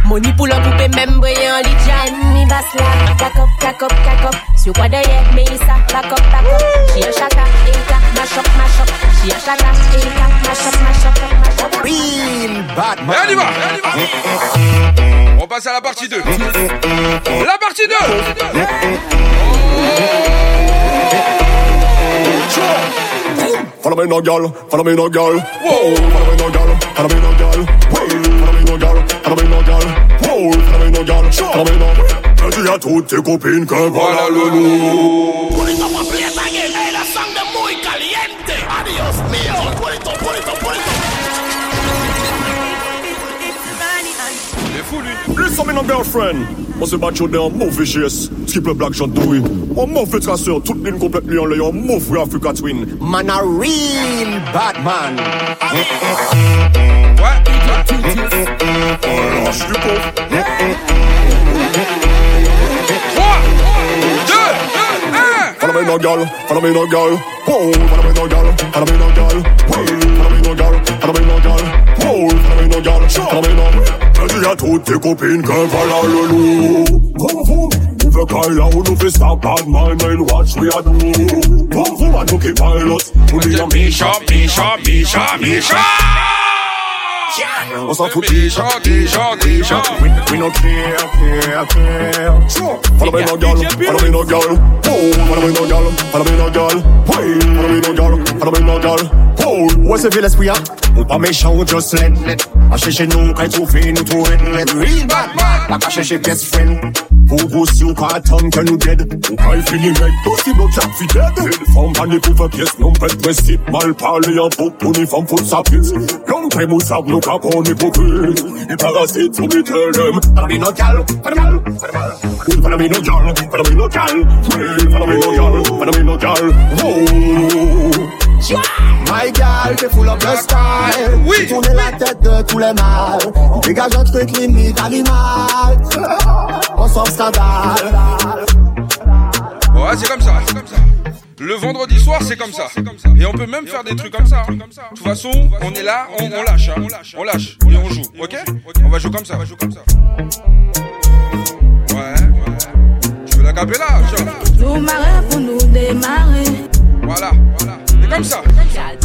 Moni pou l'an poupe même brillant lit Jan mi bas la Kakop, kakop, kakop Sur quoi derrière Melissa Bakop, bakop She a chata, Eka Mash up, mash up She a chata, Eka Mash up, mash up, mash up Real bad man. on y va, on passe à la partie 2. La partie 2 Follow me no girl, follow me no girl. Whoa, follow me no girl, follow me no girl. Whoa, follow me no girl, follow me no girl. Whoa, follow me no girl, follow me no. Je dis à toutes tes copines que voilà le loup. Put it up and play it again. Hey, that song de muy caliente. Adios mío. Put it up, put it up, put it up. Il est fou lui. Listen me no girlfriend. On se bat chaud dans mauvais GS. Skip le black John Dewey. On mauvais traceur, toute ligne complètement en l'air. Mauvais Africa Twin. Man a real bad man. Lâche du. Follow me no girl, follow me no girl. Whoa, follow me no girl, follow me no girl. Whoa, follow me no girl, follow me no girl. Whoa, follow me no girl, follow me no. Je dis à toutes tes copines que voilà le loup. On veut qu'elle a ou nous fait stop bad man, man, watch we a do. Vroom vroom, I don't keep pilots. Nous disons Misha, Misha, Misha, Misha. On s'en fout déjà, déjà, déjà. We, we no care, care, care. Follow me no girl, follow me no girl. Oh, follow me no girl, follow me no girl. Hey, follow me no girl, follow me no girl. Oh, Où est-ce que l'esprit a? Ou pas méchant ou just let let. A chercher nous, quand tout fait, nous tout let let. Real bad man. La qu'à chercher best friend. Pour vous si ou pas attendre que nous dead. Ou pas fini mec, possible au cap fi dead. Une femme pas ni pour pièce, non pas de principe. Mal parlé en pot, uniforme faut sa pisse. Long time ou sable, nous cap on hypocrite. Et parasite, on est them. Follow me no gal, follow me Follow me no gal, follow me no gal. Hey, Follow me no gal, follow me no gal. Whoa. My gal, t'es full of the style. Oui. Tourner la tête de tous les mâles. Dégage un truc limite animal. On sort scandale. Ouais, c'est comme ça. Le vendredi soir, c'est comme ça. Et on peut même faire des trucs comme ça. hein. De toute façon, on est là, on, on lâche. hein. On lâche. Et on joue. Ok? On va jouer comme ça. Ouais, ouais. Tu veux la capella Tiens. Nous marrer pour nous démarrer. Voilà, voilà. C'est comme ça.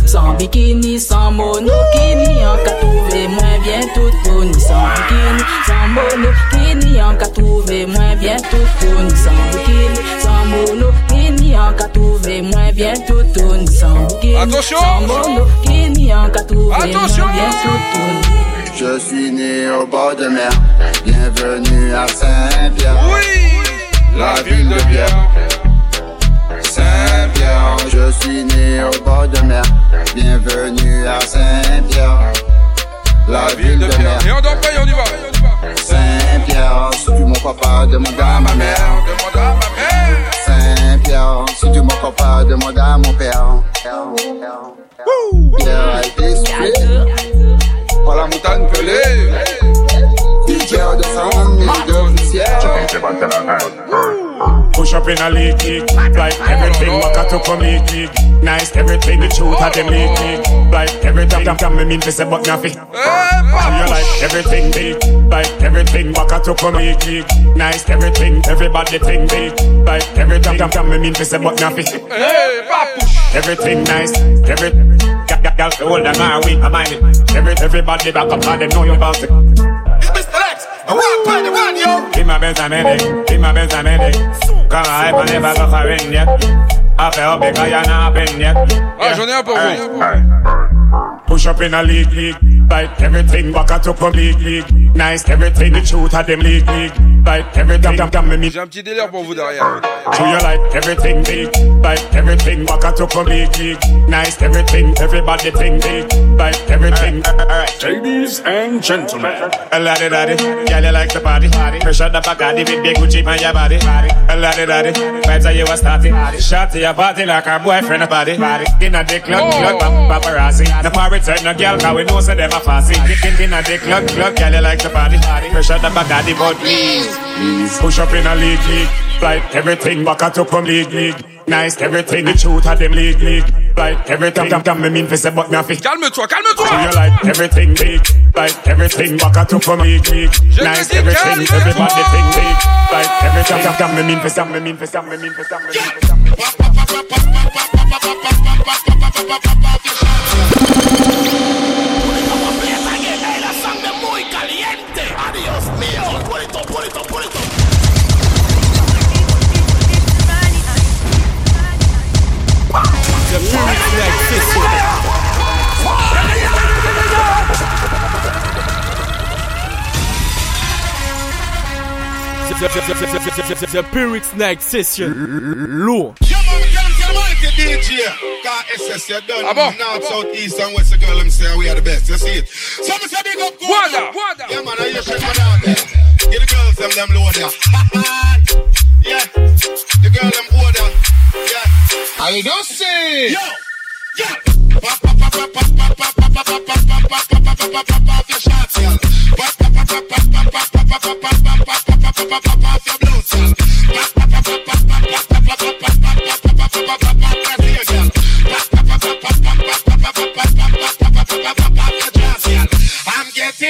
Sans bikini, sans monokini, en cas trouvé moins bien tout. Sans bikini, sans monokini, en cas trouvé moins bien tout. Sans bikini, sans monokini, en cas trouvé moins bien tout. Sans bikini, Attention. sans monokini, en cas trouvé moins bien tout. Je suis né au bord de mer. Bienvenue à Saint-Pierre. Oui, la ville de pierre. Saint-Pierre, je suis né au bord de mer. Bienvenue à Saint-Pierre. La ville de mer. Et on dort pas et on y va. Saint-Pierre, si tu mon papa, demande à ma mère. Demande à ma mère. Saint-Pierre, si tu mon papa, demande à mon père. Pierre a été soufflé par la montagne pelée. Pierre de sang, mille de poussière. Push up in a league, league. Like everything, walk out to come league, league. Nice, everything, the truth of them league, league. Like every time, time, time, me mean to say, but nothing. You like everything big, like everything, walk out to come league, league. Nice, everything, everybody think big. Like every time, time, time, me mean to say, but nothing. Hey, papush. Everything nice, every. Gal, gal, gal, hold on, my week, I mind it. Every, everybody back up, and they know you about it. Be my best I'm in Be my best I'm in Come on, I never go for in yet. I feel big, I not been yet. Ah, j'en ai un pour vous. Push up in a league, league. Like everything, back out to come league, league. Nice, everything, the truth of them league, league. Like everything, come, come, me. J'ai un petit délire pour vous derrière. Do you like everything big? Like everything, back out to come league, league. Nice, everything, everybody think big. Like everything. Alright, ladies and gentlemen. A laddie daddy, girl you like the party. Pressure the back of the big big Gucci on your body. A laddie daddy, vibes are you a starting. Shot to your party like her boyfriend a body. In a dick club, club, pap- paparazzi. The party turn no girl, cause we know say them a fussy. In, in a dick club, club, girl you like the party. Pressure the back of the butt. Push up in a league league. Like everything back at up from league league. Nice everything the truth of them league league. Like everything damn damn me mean for say but me a fi. Calme-toi, calme-toi. So you like everything big. Like everything back at up from league league. Nice everything everybody thing big. Like everything damn damn me mean for say me mean for say me mean for say me mean for say. The Pyrrhic Night Session. Lourd. DJ, got SS, you done. North, south, east, and west, the girl, them say we are the best. You see it? Some say big up, Wada, wada. Yeah, man, I shit man out there. Get the girls, them, them load there. yeah, the girl, them order. Yeah. I don't say. Yo, yeah. Pop, pop, pop, pop, pop, pop, pop, pop, pop, pop, pop, pop, pop, pop, pop, pop, pop, your shots, girl. Pop, pop, pop, pop, pop, pop, pop, pop, pop, pop, pop, pop, pop, pop, pop, pop, your blouse, girl. Pop, pop, pop, pop, pop, pop, pop,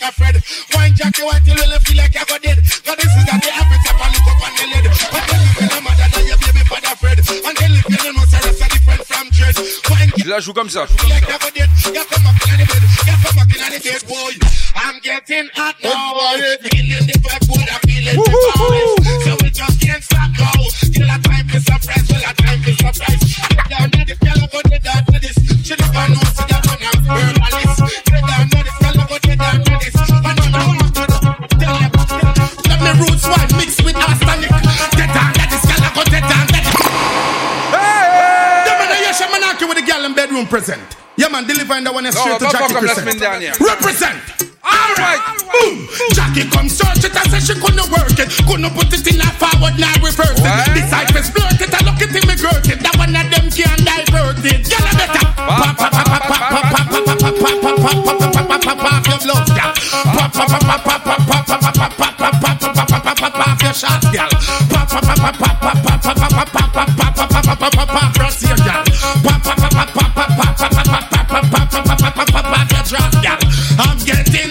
like a Fred. Wine till you feel like you're dead. This is that the habit look up on the lid. But I'm mother than your baby father Fred. And different from Wine Like dead. You come in the bed. You come in the boy. I'm getting hot now. Feeling the vibe good. I'm feeling the vibes. So we just can't stop now. Till I time to surprise. Till I time to surprise. Girl in bedroom present. Yeah, man, delivering the one Non, straight on to va pas Jackie comme la Crescent. semaine dernière. Represent. Alright, boom. Jackie come search it and say she couldn't work it. Couldn't put it in a forward, now reverse it. The cypher's blurt it, I look at him, me girt it. That one of them can't divert it. Yalla better. Pop, pop, pop, pop, pop, pop, pop, pop, pop, pop, pop, pop, pop, pop, pop, pop, pop, pop, your blood, girl. Pop, pop, pop, pop, pop, pop, pop, pop, pop, pop, pop, pop, pop, pop, pop, pop, pop, pop, your shot, girl. Pop, pop, pop, pop, pop, pop, pop, pop, pop, pop, pop, pop, pop, pop, pop, pop, pop, pop, press here, girl. Pop, pop, pop, pop, pop, pop, pop, pop, pop, pop, pop, pop, pop, pop, pop, pop, pop, pop, your drop, girl. I'm getting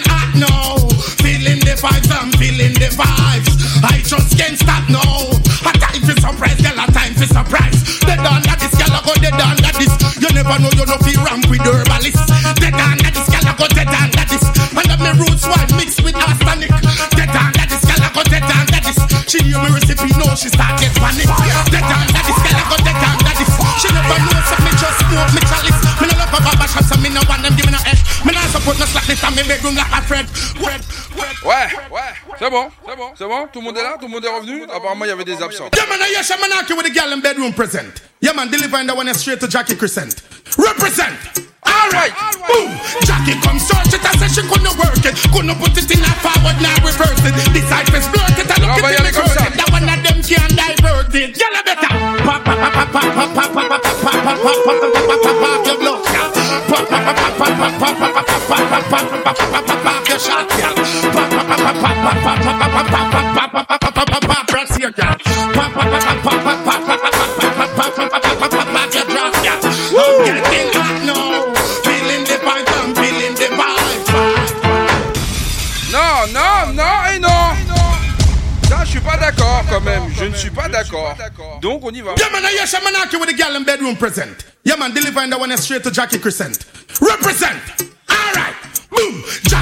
I'm feeling the vibes. I just can't stop now. A time for surprise, girl, a time for surprise. That that. You never know, you know, feel ramp with herbalist. They done that this, girl, I go, they done that this. And roots wine mixed with arsenic. They done that this, girl, I go, they done that this. She hear me recipe, know she start get panic. They done that this, girl, I go, they done that. She never know, so me just smoke me chalice. Me no love a baba shop, so me no want them give me no edge. Me no support no slackness, and me bedroom like a Fred. Fred, Fred. Ouais, ouais, c'est bon, c'est bon, c'est bon. Tout le monde est là, tout le monde est revenu. Apparemment, il y avait des absents. Yeah, man, I with the girl in bedroom present. Yeah, man, delivering the one straight to Jackie Crescent. Represent. Alright, boom. Jackie come search it and say she couldn't work it. Couldn't put it in a forward, now reverse it. The cypher's blurt it and look at me girl it. That one of them can't divert it. Yalla better. Pop, pop, pop, pop, pop, pop, pop, pop, pop, pop, pop, pop, pop, pop, pop, pop, your blood. Pop, pop, pop, pop, pop, pop, pop, pop, pop, pop, pop, pop, pop, pop, pop, pop, your shot, girl. Pop, pop, pop, pop, pop, pop, pop, pop, pop, pop, pop, pop, pop, pop, pop, pop, press here, girl. Pop, pop, pop, pop, pop, pop, pop, pop, pop, pop, pop, pop, pop, pop, pop, pop, your drop, girl. I'm getting hot d'accord quand même. Je ne suis pas d'accord. Donc, on y va. Yeah, man, I hear Shamanaki with the girl in bedroom present. Yeah, man, delivering that one straight to Jackie Crescent. Represent. Alright. Boom.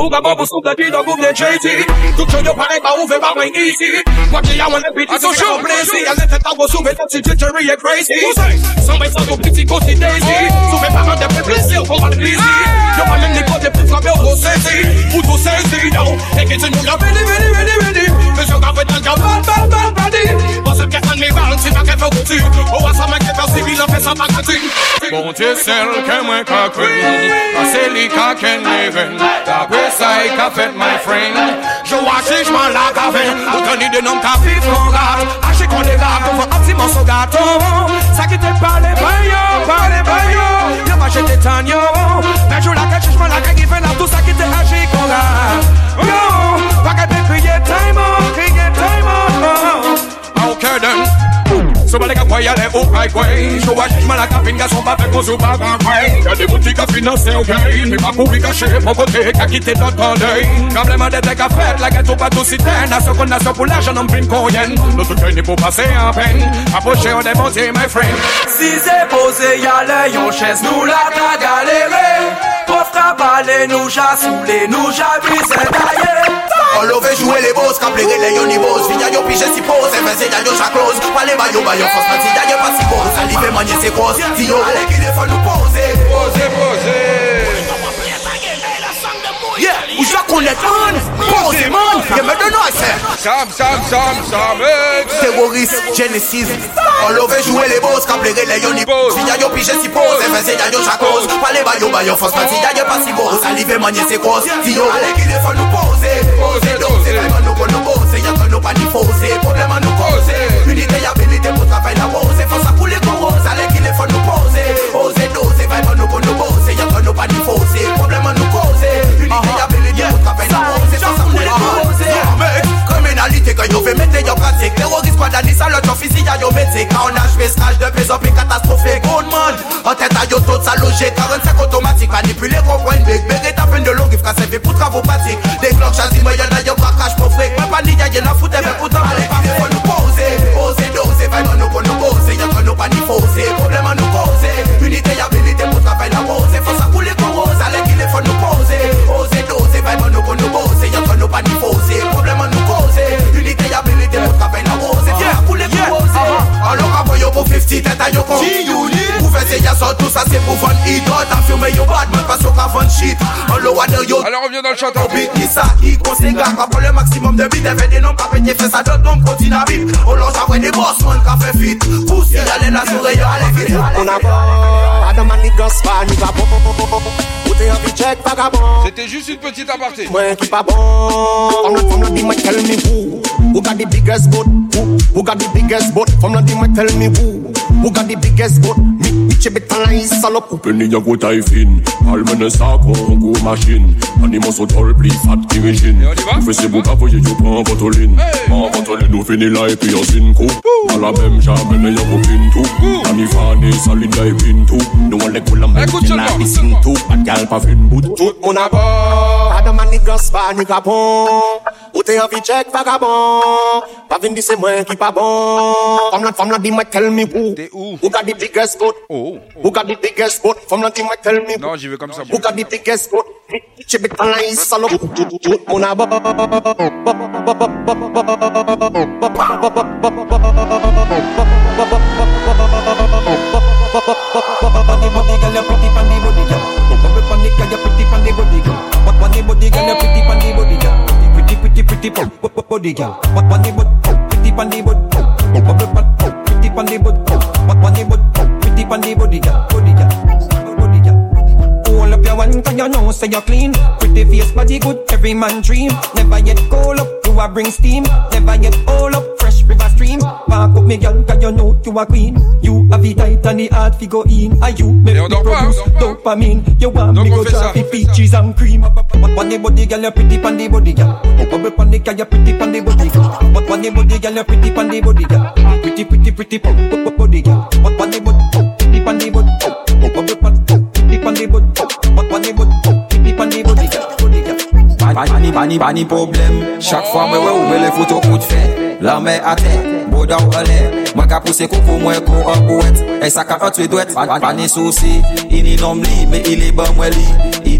Buga babu sou de pi do goup de Jay-Z Tout chou yo parek ba ouve ba mwen easy Kwa ki ya wan le piti si fè plezi Al nete ta go souve tot si jittery e crazy. San bay san do piti ko si daisy. Souve pa man de pe plezi ou kon man busy Yo pa men ni kote pou frape ou go sezi. Ou to sezi yo. E ki ti nou ya ready ready ready ready. Fè yo ka fè tan ka bad bad bad se ke an mi bal si Ou a sa fè sivil an fè sa pa Bon Dieu sel ke mwen ka kwen Ase li ka ken Ta kwe sa e ka fet my friend. Je wache jman la kaven Ou teni de nom ka fif mon gat Ache kon de gat Ou ap si mon gato Sa ki te pale bayo Pale bayo Yo pa jete tan yo. Men jou la ke jman la ke Tout sa ki te aji kon gat Yo Pa ke te kriye time out Kriye time out Ok den Somebody ka kway ale ou kway kway Jou a jman la ka fin ga son pa fe kon sou pa kan kway Y'a de bouti ka finanse ou gay Mi pa pou vi kache pou kote ka kite dot kandey Kableman de te ka fet la geto pa tou siten A se kon a se pou la jan an pin koyen Nou tout kay ni pou pase an pen Aposhe ou demonte my friend. Si se pose yale yon ches nou la ta galere Prof ka pale nou ja soule nou ja brise taye On love jouer les boss, quand plairait les yoni boss Vinya yo pige si pose, et fais yo cha close Pale ba yo ba yo fos, man si ya yo pas si pose. Salive manye se cause, si yo. Ale ki le faut nous poser Poser, poser Yeah, ou jwa konet an Pose man, ye me de noy se Sam, Sam, Sam, Sam, ex Terrorist, Genesis. On love jouer les boss, quand plairait les yoni boss. Vinya yo pige si pose, et fais yo cha close Pale ba yo ba yo fos, man si ya yo pas si pose Salive manye se cause, si yo Ale ki le faut nous poser. Poser, doser, vraiment nous kon nous pose. Y'a kon nous pas ni fausse, problème à nous cause Unité y habilité pour travailler la pose criminalité quand yo fait mettre yo yo métier Carnage, pescage de plus catastrophique. Good man, tête à yo tout ça logé 45 automatique, manipuler, comprendre Big, big, tapin de longue, qu'a servi pour travaux pratiques. Des cloques, chassis, mais y'en a yo craquage pour fric. Même pas ni y'a y'en a nous pour nous poser, y'a que nous pas ni fausser Problème à nous causer, unité y habilité pour On Alors reviens dans le ni ça, qui conseille le maximum de bits, fait des noms, pas pété, fait ça d'autres noms, continue à vivre. On lance après des boss, man, fait fit. Pousse, y'a les la souris, les vite On a pas, Adam and niggas, pas ni pas bon. C'était juste une petite aparté. Moi qui pas bon. From the, from the dimmer, tell me who. Who got the biggest boat? Who, who got the biggest boat? From the dimmer, tell me who. Who got the biggest boat? Mi, mi chebet an la salope Penny ya go taille fin Almene sa kon go machine. Animo so tol pli fat ki rejine Fè se bou ka voye yo pan votolin Pan votolin nou fini la epi yon sin kou A la mem jamen me yo go pin tou Ani fane salin ya e pin tou Nou an le kou la men kin la di sin tou Pat gal pa fin bout Tout moun a bon Adam and niggas, pas ni kapon Ou te en vie check, vagabond Pas vin di se mwen ki pa bon Femme la, femme la di mwen tell me who. Who? Got the biggest boat Who? Got the biggest boat Femme la di mwen tell me? Non, j'y vais comme ça Who got the biggest boat Chibit an la salope Tout, tout, tout moun a bon Pretty, pretty, pretty, body girl. What one the butt, pretty pandy butt, bubble pan, pretty pandy butt. What one the butt, pretty pandy body girl, body girl, body girl. Hold up your one, cause you know say you're clean. Pretty face, body good, every man dream. Never yet cold up, you a bring steam. Never yet all up, fresh river stream. Park up me girl, cause you know you a queen. You have it tight and the hard fi go in. Are you make me produce dopamine? You want me go drop the peaches and cream. What one the body girl, you pretty pandy body girl. Bubble pan the girl, you pretty pandy body girl. What one the body girl, you pretty pandy body girl. Pretty, pretty, pretty body girl. What one the body, Pani, pani, pani problem. Chak fwa mwen wè ou mwen le foto kout fè La mè a tè, boda ou alè Mwen ka pousse koukou mwen kou an kouet E sa ka an twe dwet Pani souci, ini nom li Me ili ban mwen li.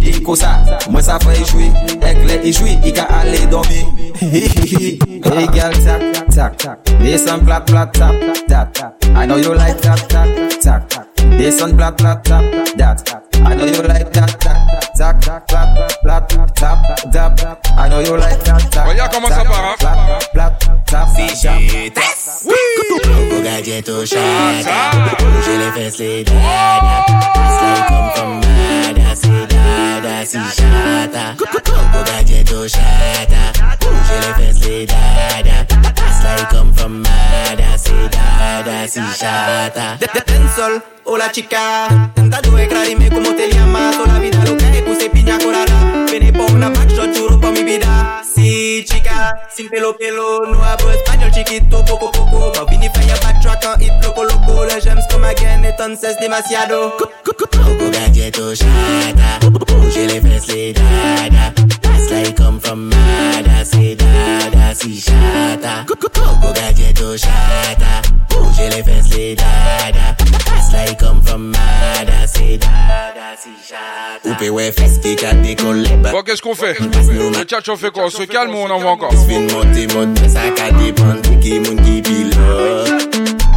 Di kosa Mwen sa fè jwi, ek le i jwi I ka ale dormi Hey girl, tak, tak This one plat, plat, tap, that I know you like that, that, tak This one plat, plat, tap, that I know you like that, that, tak, tak, plat, plat, tap, tap I know you like that, tak, Regarde comment ça part, hein. plat, plat, tap, Si test Coco gadget au chata Bouger les fesses les dada That's like come from mada C'est dada si chata Coco gadget au chata Fesses dada That's like come from mada. C'est dada si chata Dancehall, hola chica. Tentando eclararme como te llamas. Toda la vida lo que hay puse piña colada. Vene pa' una backshot, churro pa' mi vida Si chica, sin pelo pelo No hablo español chiquito, poco poco. Ma vini falla backtrack en hit loco loco. Le come again, entonces demasiado. Coco chata Bouger les fesses les dada. That's like come from mada C'est dada si chata Coco galleto chata Bouger les fesses les dada. That's like come from mada C'est dada si chata Oupe ouais fesses qui qu'a décollé Bon, qu'est-ce qu'on fait? Le tchatch, on fait quoi? On se calme ou on envoie encore Fin monte monte mais ça qu'a dépendre Qui moun qui pilote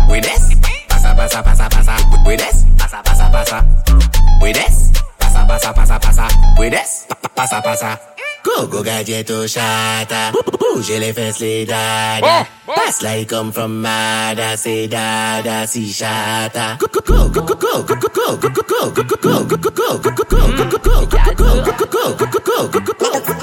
We des Passa passa passa passa We des Passa passa passa We des Passa passa passa passa We des Pa- pa- Passa passa Coco gadgeto chata Bouger les fesses les dada Pass like come from mada C'est dada si chata Coco coco coco coco coco coco coco coco coco coco coco coco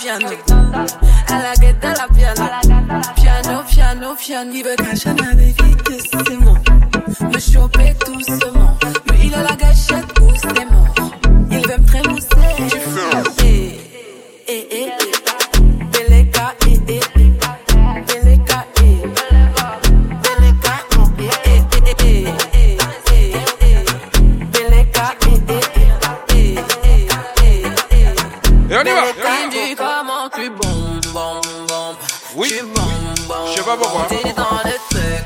piano. Alla gata la piano. Piano, piano, piano. Il veut cacher la vérité, c'est moi. Me choper doucement. Bombes, bombes. Je sais pas pourquoi. T'es dans le truc.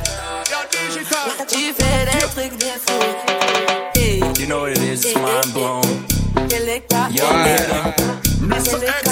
Tu fais des trucs des fous. Eh, You know what it is, it's mind blown Beleka, Yo, nigga. Mr. X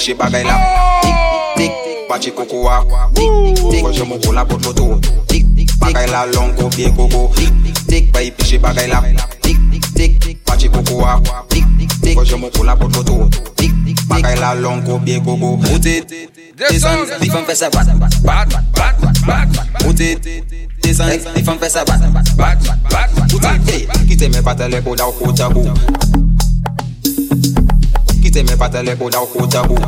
Fiche bagay la. Dik, dik, bache koko wa. Dik, dik, konje moko la pot moto Dik, dik, bagay la long ko pie koko Dik, dik, bayi fiche bagay la. Dik, dik, dik, bache koko wa. Dik, dik, dik, konje moko la pot moto Dik, dik, bagay la long ko pie koko Moute, desan, big fam fese bat Bat, bat, bat, bat Moute, desan, big fam fese bat Bat, bat, bat, bat kite me patele koda ou kota bou patè lè kou da ou kouta bou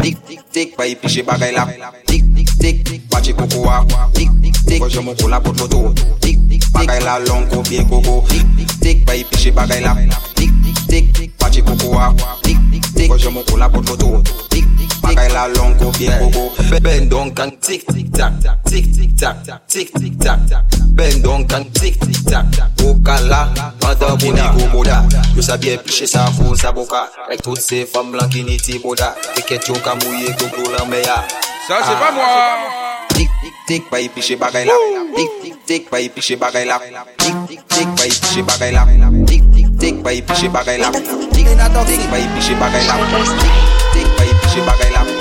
Dik dik dik pa yi piche bagay la. Dik dik dik pa che koukou wa Dik dik dik kwa jomou kou la pot loto. Dik dik bagay la long kou pie koukou Dik dik dik pa yi piche bagay la. Dik dik dik pa che koukou wa Dik tik Kwa jèmou kou la pot loto Tik, tik, bagay la long kou fye koko Ben don kan tik, tik, tak Tik, tik, tak, tik, tik, tak Ben don kan tik, tik, tak Boka la, pandan boni kou moda Yo sa bie pliché sa fou sa boka Ek tout se fam blan ki niti moda Eket yo ka mouye kou glou lan meya? Sa se ah. pa mwa Tik, tik, tik, pa yi piche bagay la. Tik, tik, tik, pa yi piche bagay la. Tik, tik, tik, pa yi piche bagay la. Tik Tik bayi piche bagay lap Tik bayi piche bagay lap Tik bayi piche bagay lap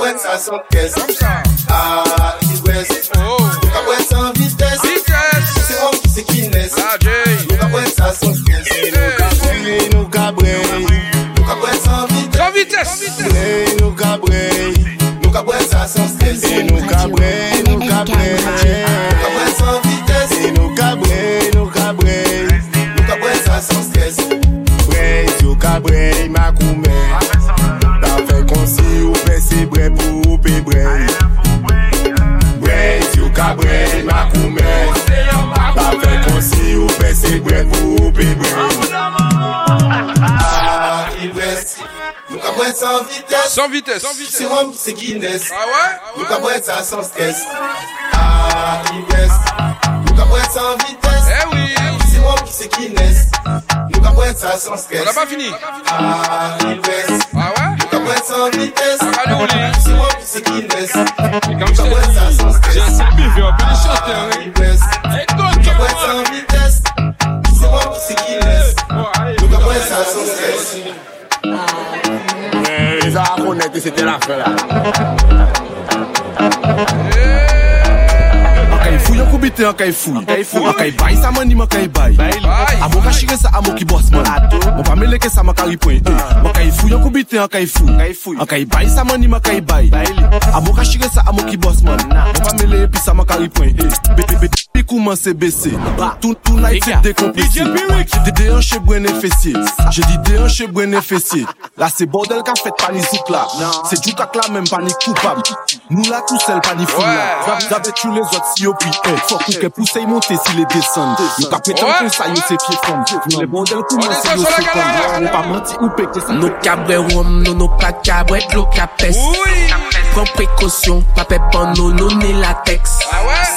vergüenza, son que es. Ah, Sans vitesse. Sans vitesse. Sérum, c'est Guinness. Ah ouais? Ah ouais? ça sans stress. Ah, Guinness. Nous sans vitesse. Eh oui. Sérum, c'est Guinness. Nous ça sans stress. On n'a pas fini. Ah, Guinness. Ah ouais? sans vitesse. C'est moi qui c'est Guinness. Et comme je t'ai dit, j'ai assez buveur, pas les chanteurs. Hein. Ah, Artistes internacionais. Fouy an kou bite an kay fouy bay sa mani man kay bay Amo ka shire sa amo ki boss man. Mon pa meleke sa man ka ripwen Man kay fouy an kou bite an kay fouy Akay bay sa mani man kay bay Amo ka shire sa amo ki boss man. Mon pa mele epi sa man ka ripwen Bete bete pi kouman se bese. Tout tout night se dekomplese De de an che brene fesye Je di de an che brene fesye La se bordel ka fet pa ni zouk la Se djouk ak la men pa ni koupab Nou la tout sel pa ni fou la Zabe chou les autres si yo pi Pouke pousse y monte si le desan Nous ka petan kon sa yo se pie fom Yo le bondel kouman se yo se fom Yo pa manti ou peke sa Nou kabre wom, nou nou pa kabre Tlo ka pes Pren prekosyon, pa pe ban latex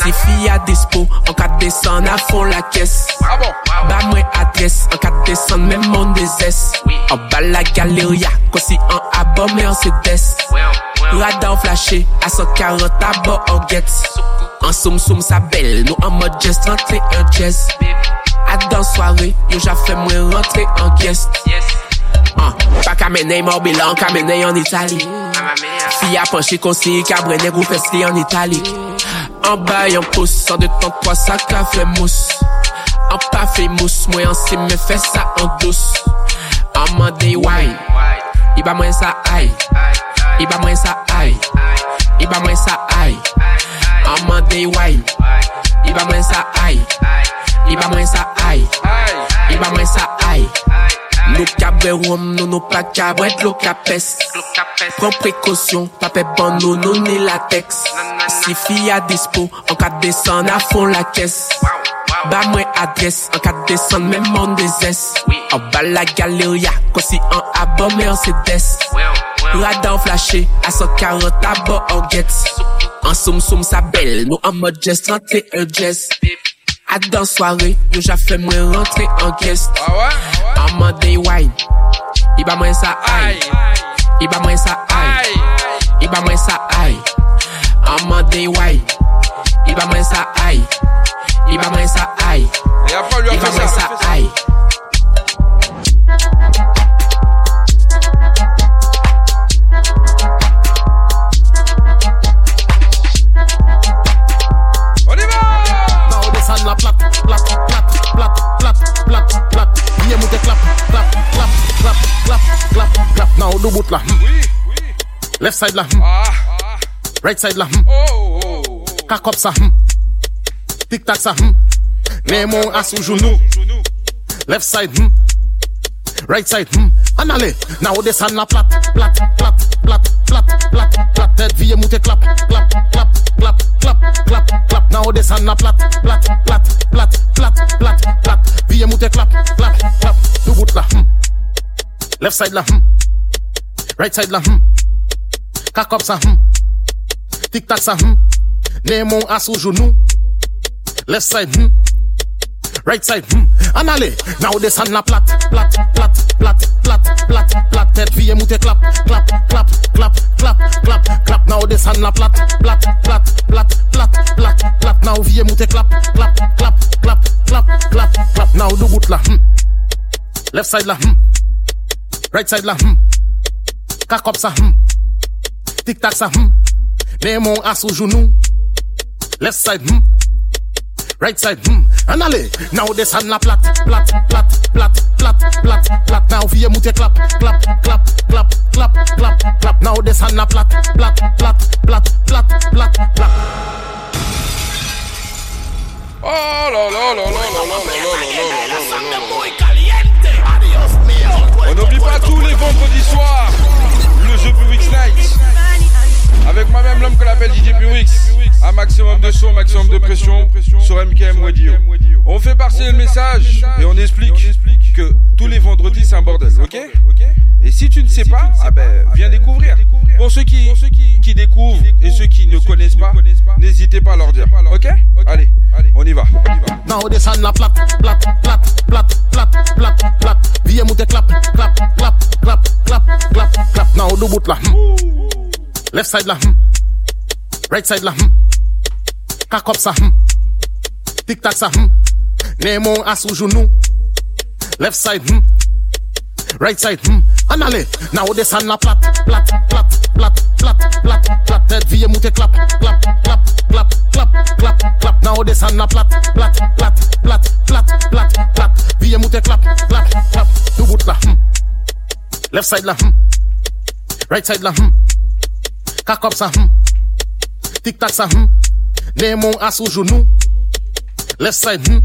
Se a dispo, an ka desan a fon la kes Ba mwen adres, an ka desan men mon deses An ba la galeria, kon si an abon men an se des Radar flashé, à 140 à bord en gets En soum soum sa belle, nous en mode rentrer un jazz. À dans soirée, yo ja fait moi rentrer en guest. Ah, Pa ka mene morbilan, ka mene en Italie. Fi a penché konsi, ka brene gou festi en Italie. En bay, en pousse, en de temps trois ça ka fait mousse. En pa fait mousse, moi en si me fait ça en douce. En mande wine, Iba mwen sa aïe Iba mwen sa ay Iba mwen sa ay Amman dey way Iba mwen sa ay Iba mwen sa ay Iba mwen sa ay Nou kabre wom nou nou pa kabret lo kapes Pren prekosyon, pape ban nou nou ne latex Si fi a dispo, an ka desan a fon la kes Ba mwen adres, an ka desan men moun dezes An ba la galeria, konsi an abon men an sedes Radan flashe, aso karot, tabo an get An soum soum sa bel, nou an mod jes, 31 jes A dan soare, nou ja fe mwen rentre an gest An wine, i ba mwen sa ay I ba mwen sa ay, i ba mwen sa ay An mande wine, i ba mwen sa ay I ba mwen sa ay, i ba mwen sa ay Nye moute clap, clap, clap, clap, clap klap, klap Nan do la hmm. Left side la hmm. Right side la hmm. Kak sa sa Left side Right side hmm. En allez Now descend la plat, plat, plat, plat, plat, plat, plat Tête viens monter clap, clap, clap, clap, clap, clap, clap Now descend la plat, plat, plat, plat, plat, plat, plat Viens monter clap, clap, clap Do bout la hmm. Left side la hmm. Right side la hmm. Cock up sa hmm. Tic tac sa hmm. Nemo à sous genou Left side hmm. Right side hmm. En allez Now descend la plat, plat, plat, plat, plat, plat, plat Tête viens monter clap, clap, clap, clap, clap, clap, clap Now descend la plat, plat, plat, plat, plat, plat, plat Now viens monter clap, clap, clap, clap, clap, clap, clap Now do bout la hmm. Left side la hmm. Right side la hmm. Cock up sa hmm. Tic tac sa hmm. Nemo à sous genou Left side hmm. Right side hmm. Allez Now la plat, plat, plat, plat, plat, plat, plat Now clap, clap, clap, clap, clap, clap, clap Now la plat, plat, plat, plat, plat, plat, plat Oh là là. On n'oublie pas tous les vendredis soirs le jeu Publix Night avec moi-même l'homme que l'appelle DJ Publix. Un maximum de son, maximum de pression sur MKM Radio. On fait passer le message et on explique que tous les vendredis c'est un bordel, ok? Et si tu ne sais pas, ah ben viens découvrir. Pour ceux qui découvrent et ceux qui ne connaissent pas, n'hésitez pas à leur dire, ok? Allez, on y va. Hmm. Left side la hmm. Right side la Kakop sa hmm Tik tak sa hmm Nemo asu jounou Left side hmm Right side hmm Anale now ou desan na plat Plat, plat, plat, plat, plat, plat Ted viye moute klap Klap, klap, klap, klap, klap, klap Now ou desan na plat Plat, plat, plat, plat, plat, plat Viye moute klap Klap, klap Nou la hmm Left side la hmm Right side la hmm Kakop sa hmm Tik tak sa hmm Les mon à genou. Left side, hmm.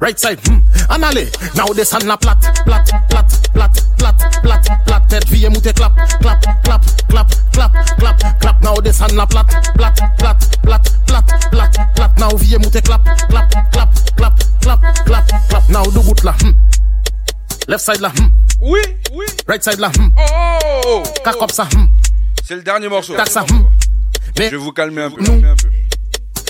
Right side, hmm. An ale, nou desan la plat, plat, plat, plat, plat, plat, plat, tet viye moute klap, klap, klap, klap, klap, klap, klap, nou desan la plat, plat, plat, plat, plat, plat, plat, nou viye moute klap, klap, klap, klap, klap, klap, klap, nou do gout la, hmm. Left side la, hmm. Oui, oui. Right side la, hmm. Oh. Kakop sa, hmm. C'est le dernier morceau. Mais, Je vais vous calmer un peu. Nous, calmer un peu.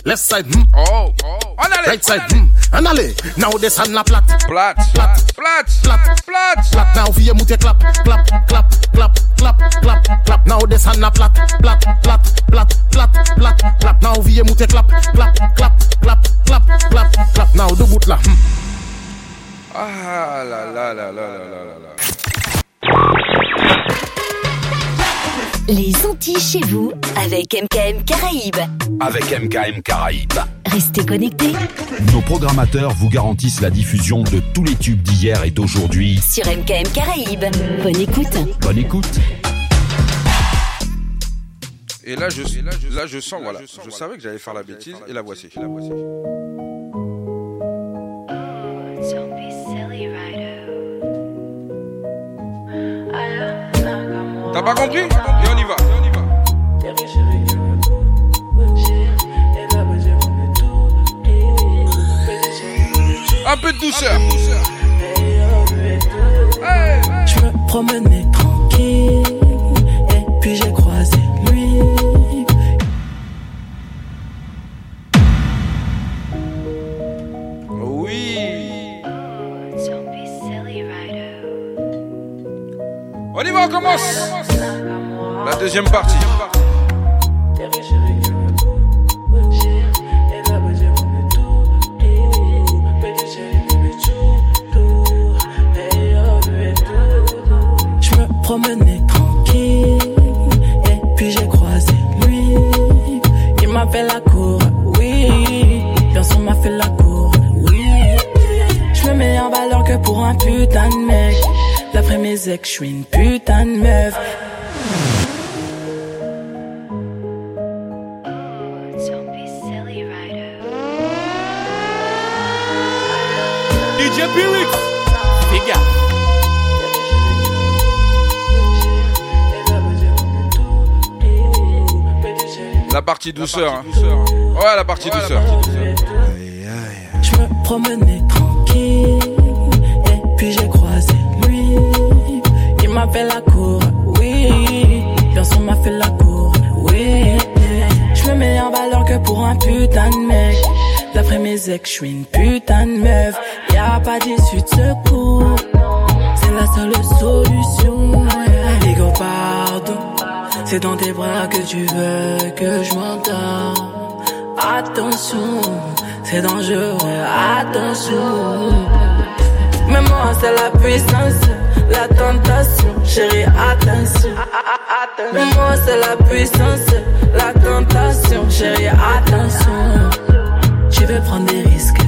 Left side, hmm. Oh, oh. En allez. Right side, hmm. En allez. Now descend la plate. Plate, plate, plate, plate, plate. Plate. Now vie moute clap, clap, clap, clap, clap, clap, clap. Now descend la plate, plate, plate, plate, plate, plate, plate. Now vie moute clap, clap, clap, clap, clap, clap, clap. Now do bout là, hmm. Ah là là là là là là là là. Les Antilles chez vous avec MKM Caraïbes. Avec MKM Caraïbes. Restez connectés Nos programmateurs vous garantissent la diffusion de tous les tubes d'hier et d'aujourd'hui. sur MKM Caraïbes. Bonne écoute. Bonne écoute. Et là, je, là, je sens, voilà. Je savais que j'allais faire la bêtise et la voici. La voici. Pas compris Et on y va. et on y va. Un peu de douceur. Je me promenais tranquille et puis j'ai croisé lui. Oui. On y va, on commence. La deuxième partie. Je me promenais tranquille et puis j'ai croisé lui. Il m'a fait la cour, oui. Personne m'a fait la cour, oui. Je me mets en valeur que pour un putain de mec. D'après mes ex, je suis une putain de meuf. La partie douceur. hein. Ouais, la partie douceur. Je me promenais tranquille et puis j'ai croisé lui. Il m'a fait la cour, oui. Personne m'a fait la cour, oui. Je me mets en valeur que pour un putain de mec. D'après mes ex, je suis une putain de meuf. Y a pas d'issue de secours. C'est la seule solution. Ego, pardon. C'est dans tes bras que tu veux que je m'entends. Attention, c'est dangereux, attention. Mais moi, c'est la puissance, la tentation. Chérie, attention. Mais moi, c'est la puissance, la tentation. Chérie, attention. Tu veux prendre des risques,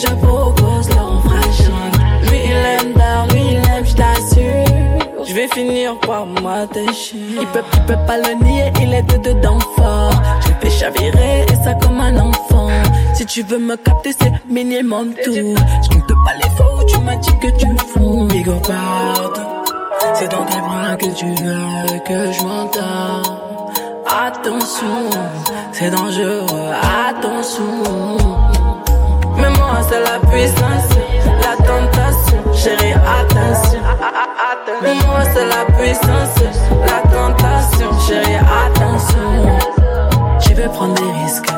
je propose, leur jamais. Lui, il aime Dar, lui, il aime, je t'assure. Je vais finir par m'attacher. Il peut, il peut pas le nier, il est dedans fort. Je fais chavirer et ça comme un enfant. Si tu veux me capter, c'est minimum tout. Je compte pas les faux, tu m'as dit que tu fous. Bigo, pardon. C'est dans tes bras que tu veux que je m'entends. Attention, c'est dangereux, attention. Mais moi, c'est la puissance, la tentation. Chérie, attention. Mais moi, c'est la puissance, la tentation. Chérie, attention. Tu veux prendre des risques,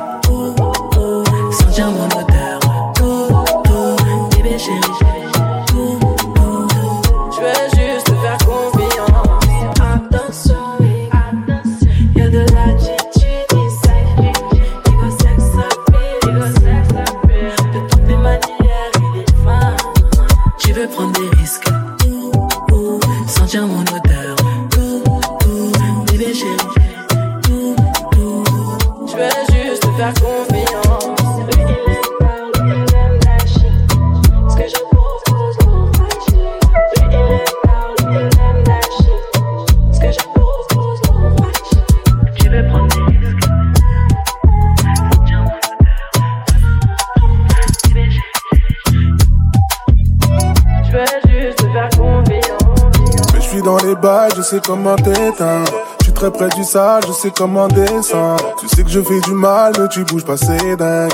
je sais comment t'éteindre. Je suis très près du sale, je sais comment descendre. Tu sais que je fais du mal, mais tu bouges pas, c'est dingue.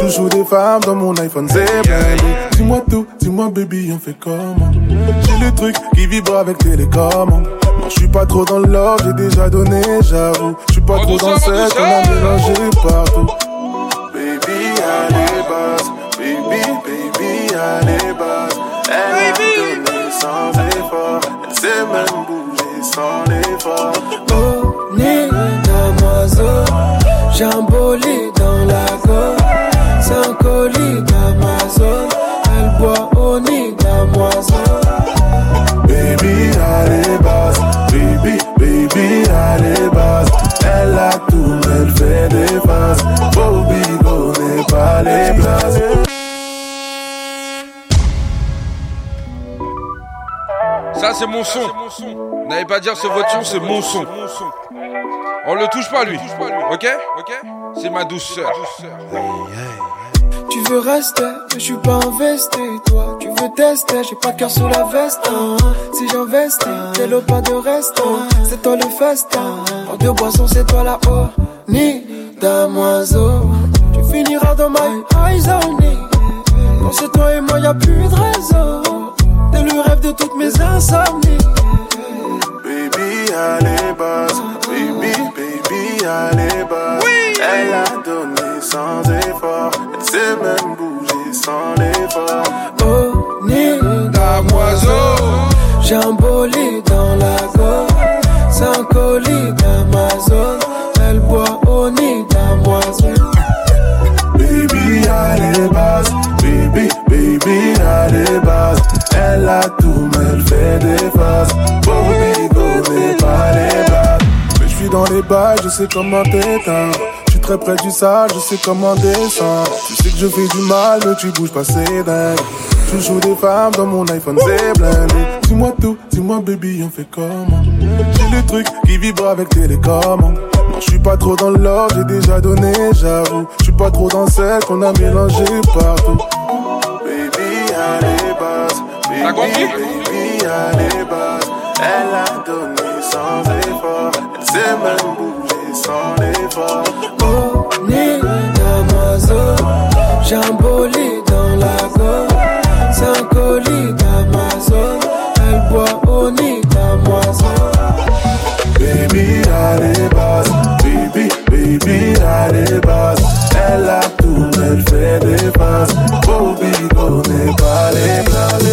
Je joue des femmes dans mon iPhone, c'est blindé. Dis-moi tout, dis-moi baby, on fait comment? J'ai le truc qui vibre avec télécommande. Non, je suis pas trop dans le love, j'ai déjà donné, j'avoue. Je suis pas trop dans le sexe, on a mélangé partout. Baby, allez, basse. Baby, baby, allez, basse. Elle a donné sans effort. Elle sait même bouger sans l'effort. Oh, ni damoiseau, jamboli dans la gorge, sans colis d'Amazon, elle boit au nid damoiseau. Baby, allez, basse. Baby, baby, allez, basse. Elle a tout, elle fait des faces. Bobby, n'est pas les places. Ça, c'est mon son. N'allez pas dire votre son, c'est mon son. On le touche pas, lui. Ok? C'est ma douceur. Tu veux rester, je suis pas investi, toi. Tu veux tester, j'ai pas cœur sous la veste. Si j'investis, t'es le pas de reste. C'est toi le festin. En deux boissons, c'est toi la haut. Ni damoiseau. Tu finiras dans my eyes only. Quand c'est toi et moi, y a plus de réseau. De toutes mes insomnies. Baby, allez, basse. Baby, baby, allez, basse. Elle a donné sans effort. Elle sait même bouger sans l'effort. Oh, ni damoiseau. Jamboli dans la gorge. Sans colis Bobby, pas les blagues. Mais je suis dans les bails, je sais comment t'éteindre. Je suis très près du sale, je sais comment descendre. Tu sais que je fais du mal, mais tu bouges pas, c'est dingue. Je joue des femmes dans mon iPhone, c'est blindé. Dis-moi tout, dis-moi baby, on fait comment? J'ai le truc qui vibre avec télécommande. Non, je suis pas trop dans love, j'ai déjà donné, j'avoue. Je suis pas trop dans celle qu'on a mélangé partout. Baby, allez. Baby, baby, allez, basse. Elle a donné sans effort. Elle sait même bouger sans. Oh, ni damoiseau. Jamboli dans la gorge. Sans colis d'Amazon. Elle boit au nid damoiseau. Baby, allez, basse. Baby, baby, allez, basse. Elle a tout, elle fait des passes. Bobby, n'est pas les blagues,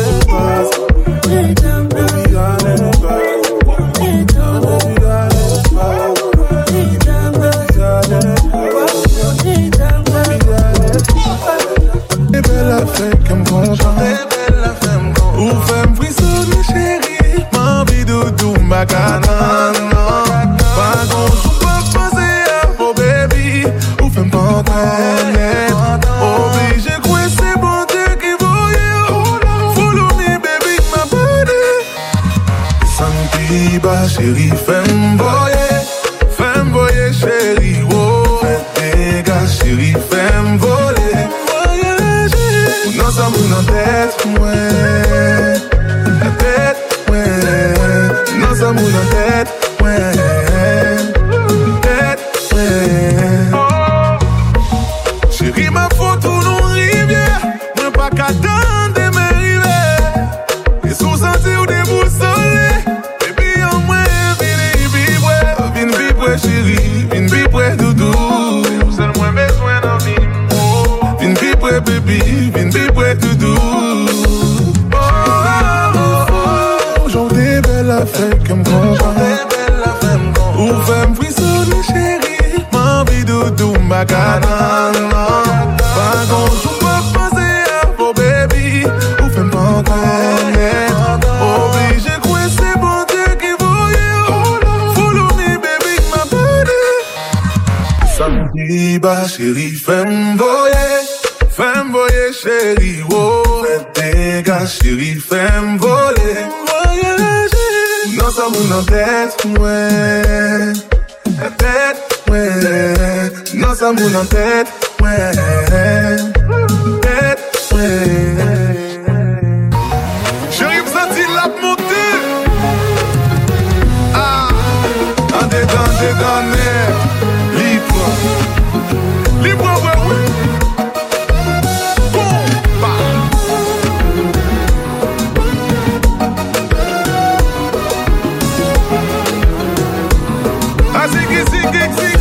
ziggy, ziggy.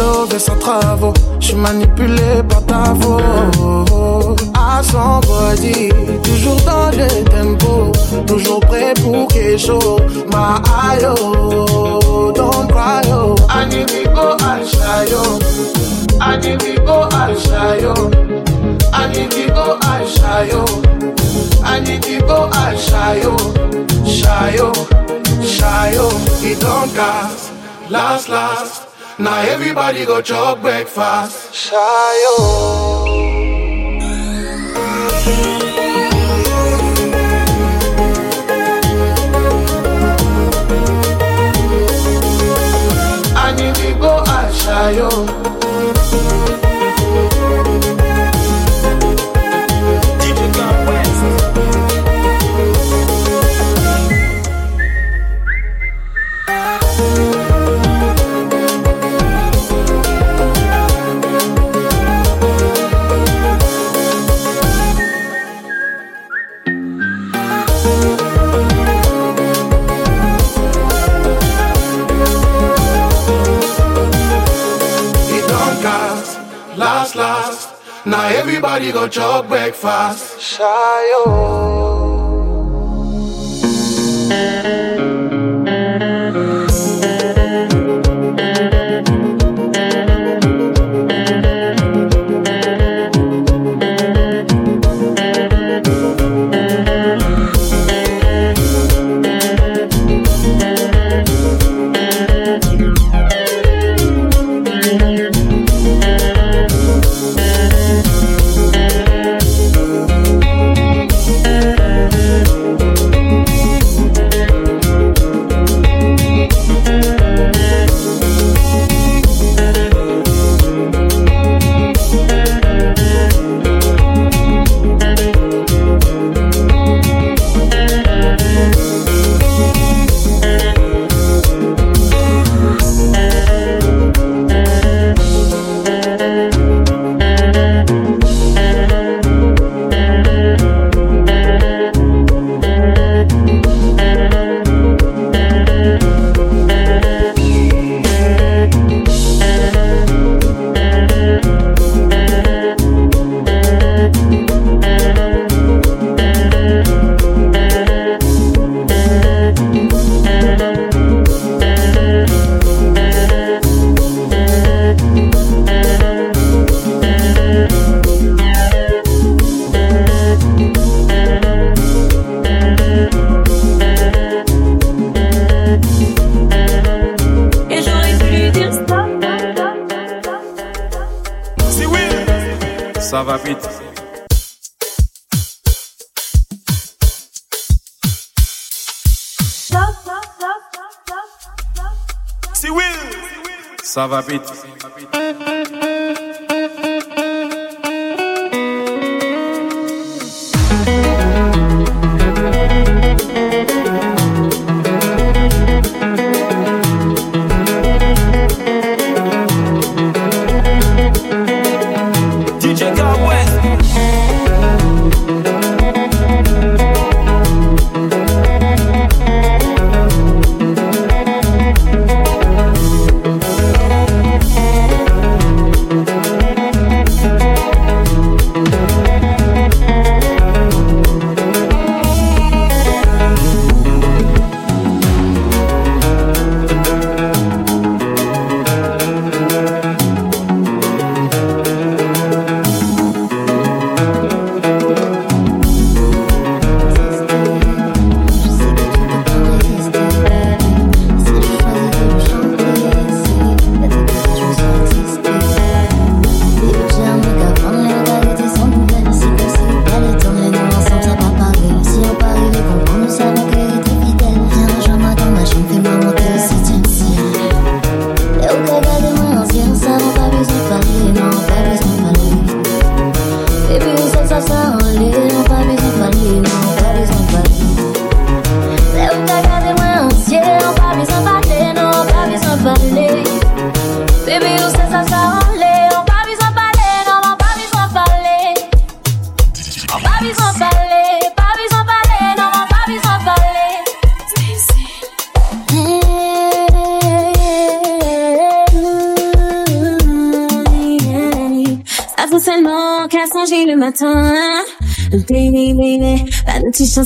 Love et sans travaux. J'suis manipulé par ta voix. À son body, toujours dans le tempo. Toujours prêt pour quelque chose. Ma ayo, don't cry yo. I need to go and shy yo. I need to go yo. I yo. I need go last. Now everybody go chop breakfast. Shayo. I need to go and Now everybody go chop breakfast. Shy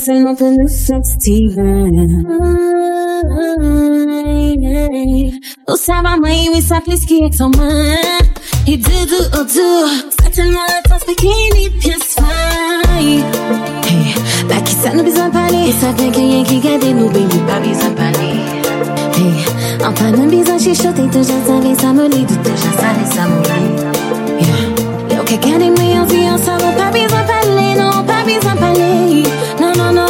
send up in the sexy Usaba mãe, we saplis que é sua mãe. E dudu, o du, satin maratas bikini pies fine. La kisa no bizampali, isa tanke yanki gade no baby baby, babi zampali. Hey, anta nan bizan shisho, tento já sabe, samoli, tu já sabe, samoli. Yeah, eu que querem me ouvir, eu sou o babi zampali, não o babi zampali no, no.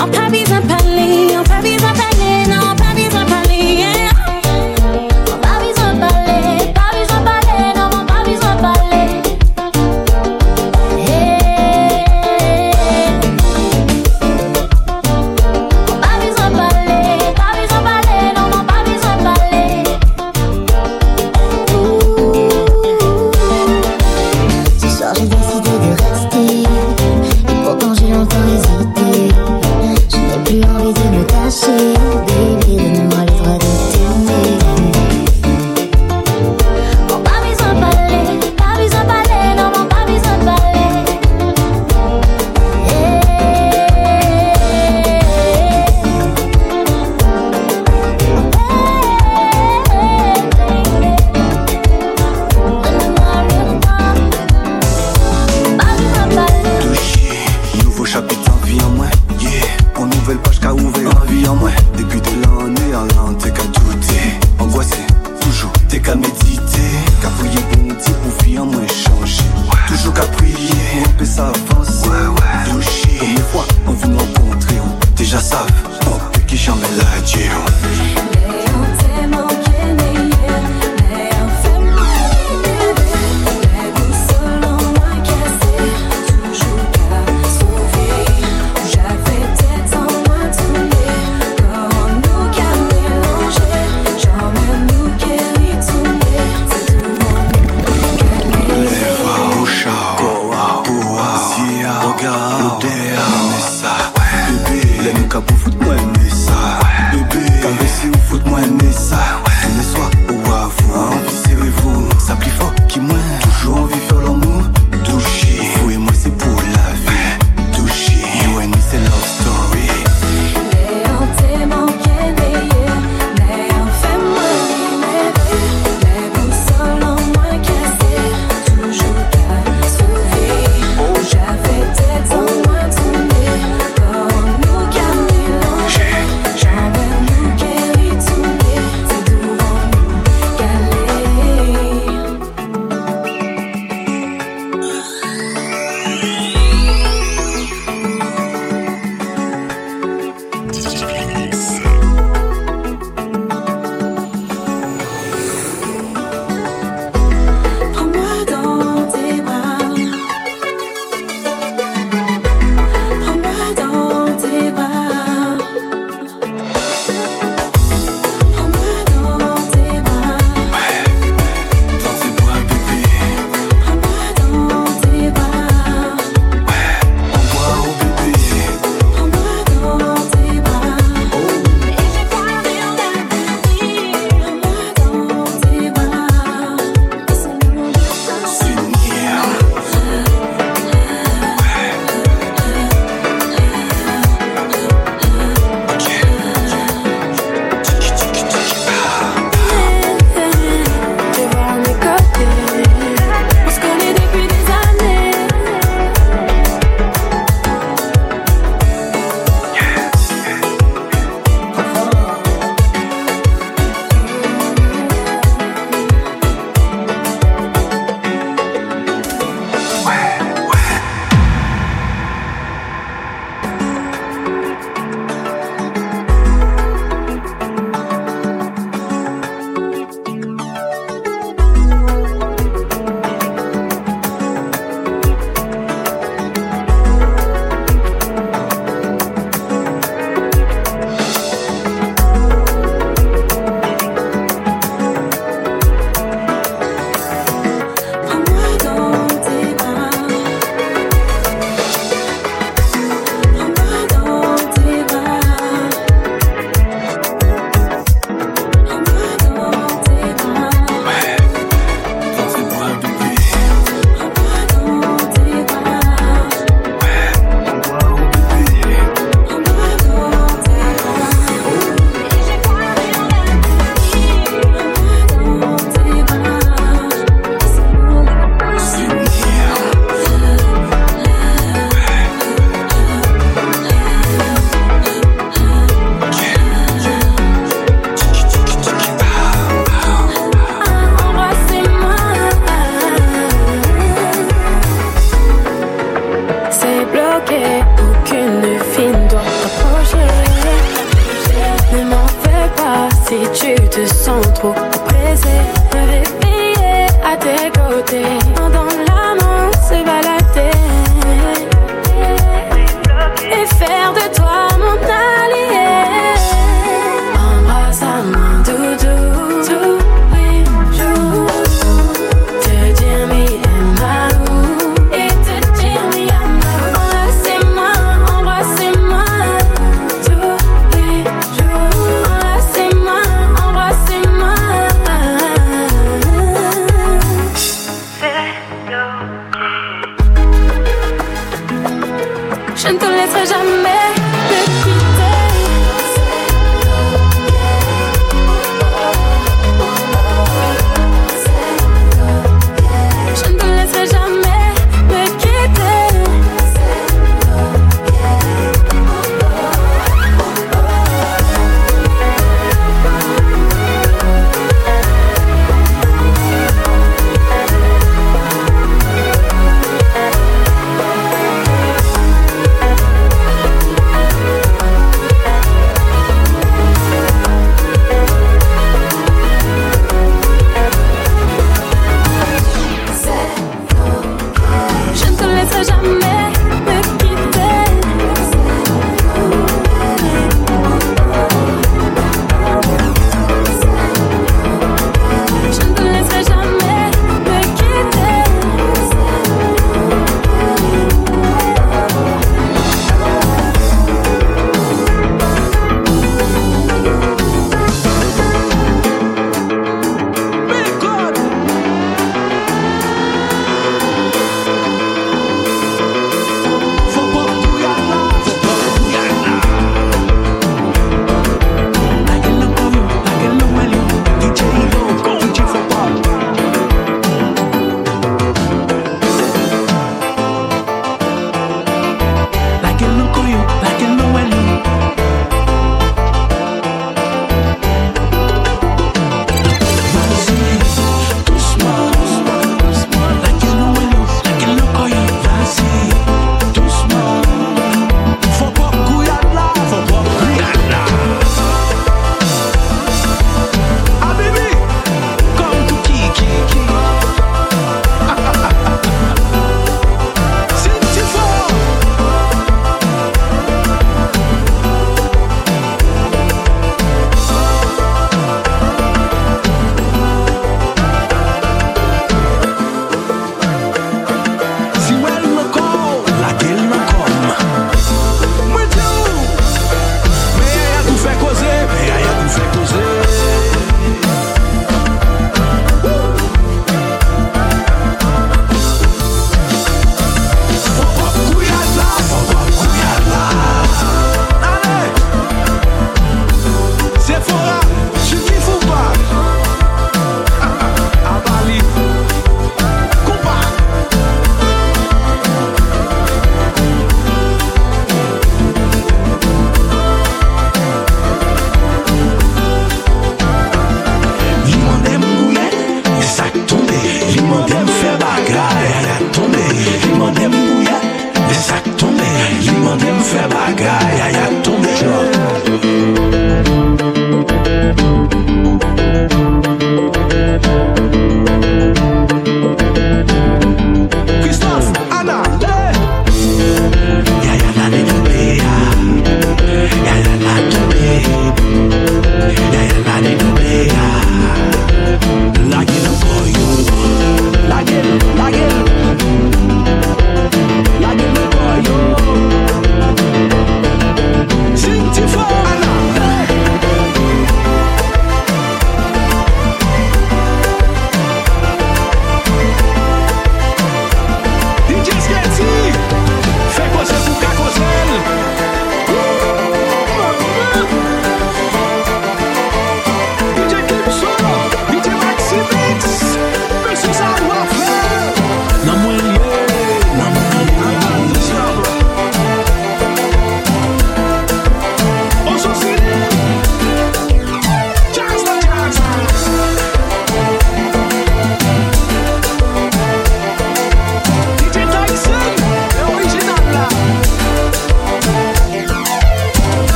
All poppies and pallies.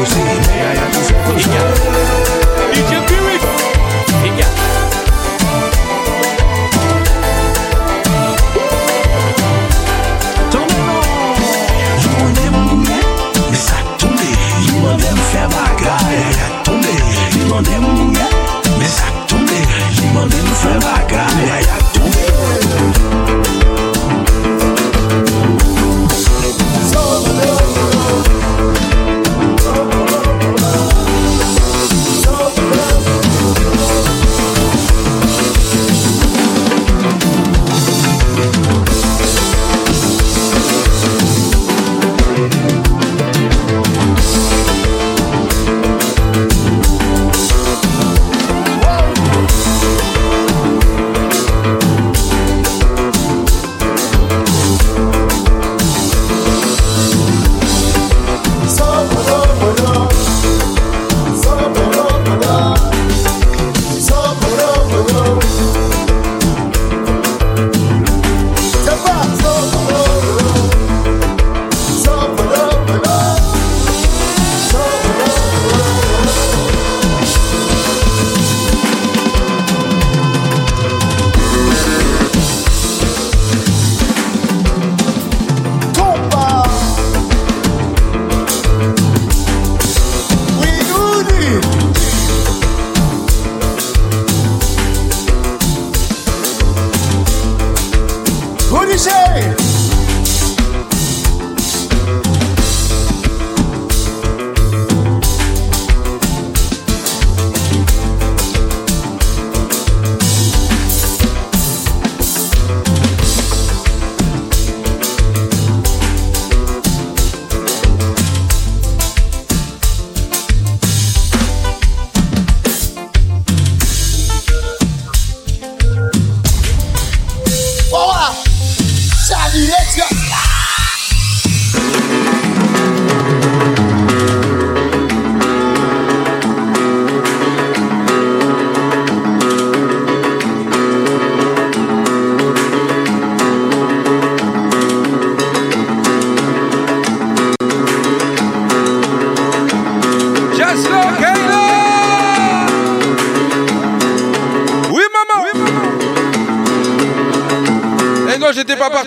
Ya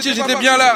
j'étais bien là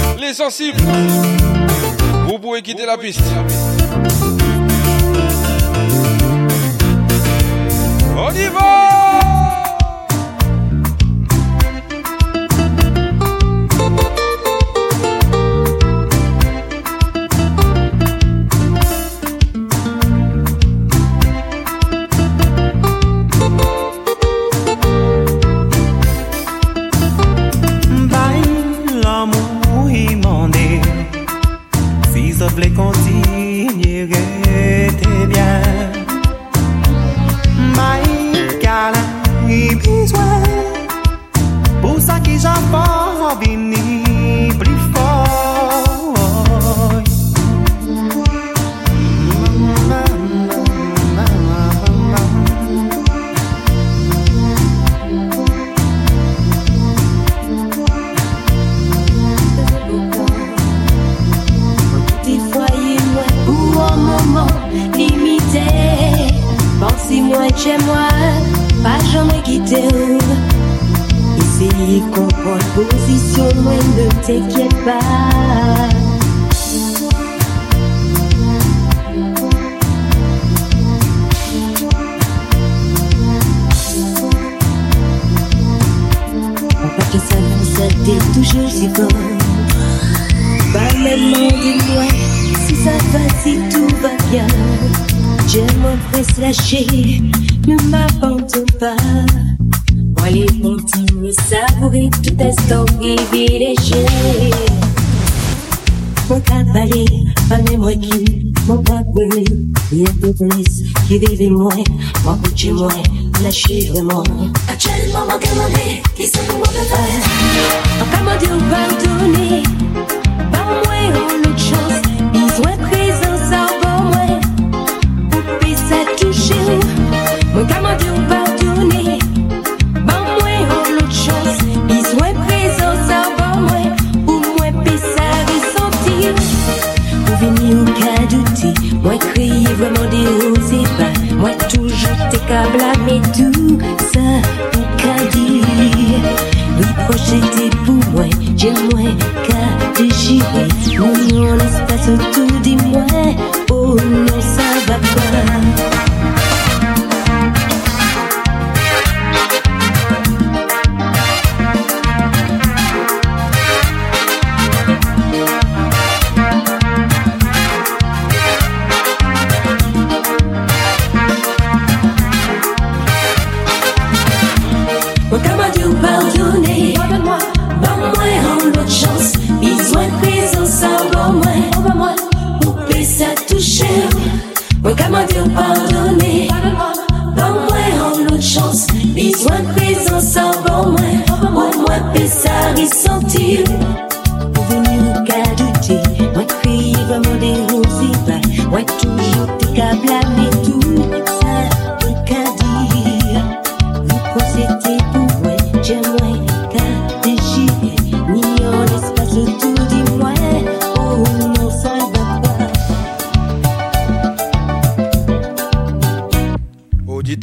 Les sensibles. Vous pouvez quitter la piste. On y va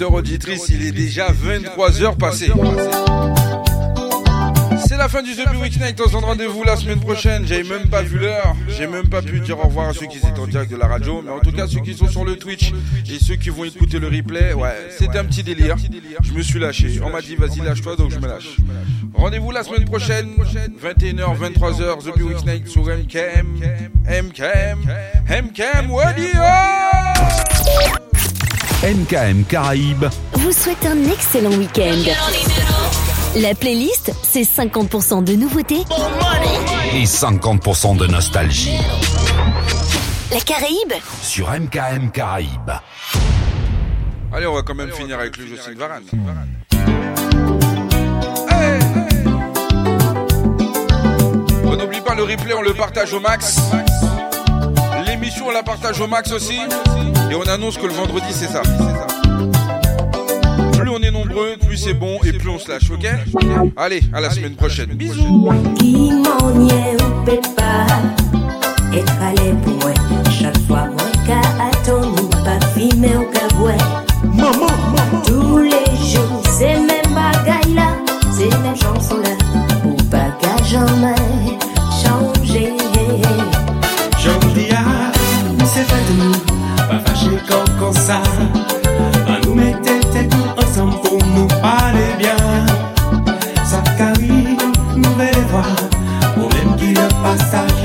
Auditrice, il est déjà 23h passées. C'est la fin du The Big Week Night. On se rendez-vous la semaine prochaine. J'avais même pas vu l'heure. J'ai même pas pu dire au revoir à ceux qui étaient en direct de la radio. Mais en tout cas, ceux qui sont sur le Twitch et ceux qui vont écouter le replay, ouais, c'était un petit délire. Je me suis lâché. On m'a dit, vas-y, lâche-toi, donc je me lâche. Rendez-vous la semaine prochaine, 21h, 23h, The Big Week Night sur MKM. MKM. MKM Radio! MKM Caraïbes. vous souhaite un excellent week-end. La playlist, c'est 50% de nouveautés et 50% de nostalgie La Caraïbe sur MKM Caraïbes. Allez, on va quand même finir avec le Jocelyne Varane. On n'oublie pas le replay, on le partage au max. On la partage au max aussi. Et on annonce que le vendredi, c'est ça. Plus on est nombreux, plus c'est bon et plus on se lâche, ok? Allez, à la semaine prochaine. Bisous. Tous les jours, c'est même bagaille là, c'est même chanson là. Jamais comme comme ça. À nous mettre tête nous ensemble pour nous parler bien. Ça carry, nouvelle voix, au même qui le passage.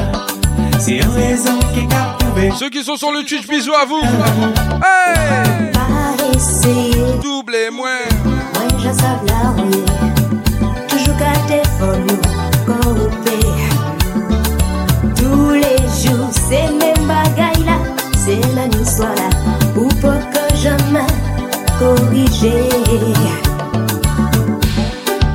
C'est une raison qui a prouvé. Ceux qui sont sur le Twitch, bisous à vous Hey Double et moins moi je savais la rue. Toujours qu'à téléphone, corrompé. Tous les jours, c'est même bagaille là, c'est la nuit soir là, korije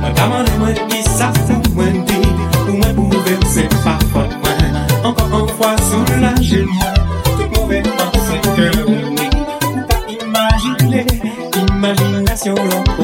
Mwen kamane mwen ki sa fou mwen di Pou mwen pou vek se pa fot mwen. Ankon an fwa sou la jilman Tout mou vek an se ke mwen. Di Ou pa imajile, imajinasyon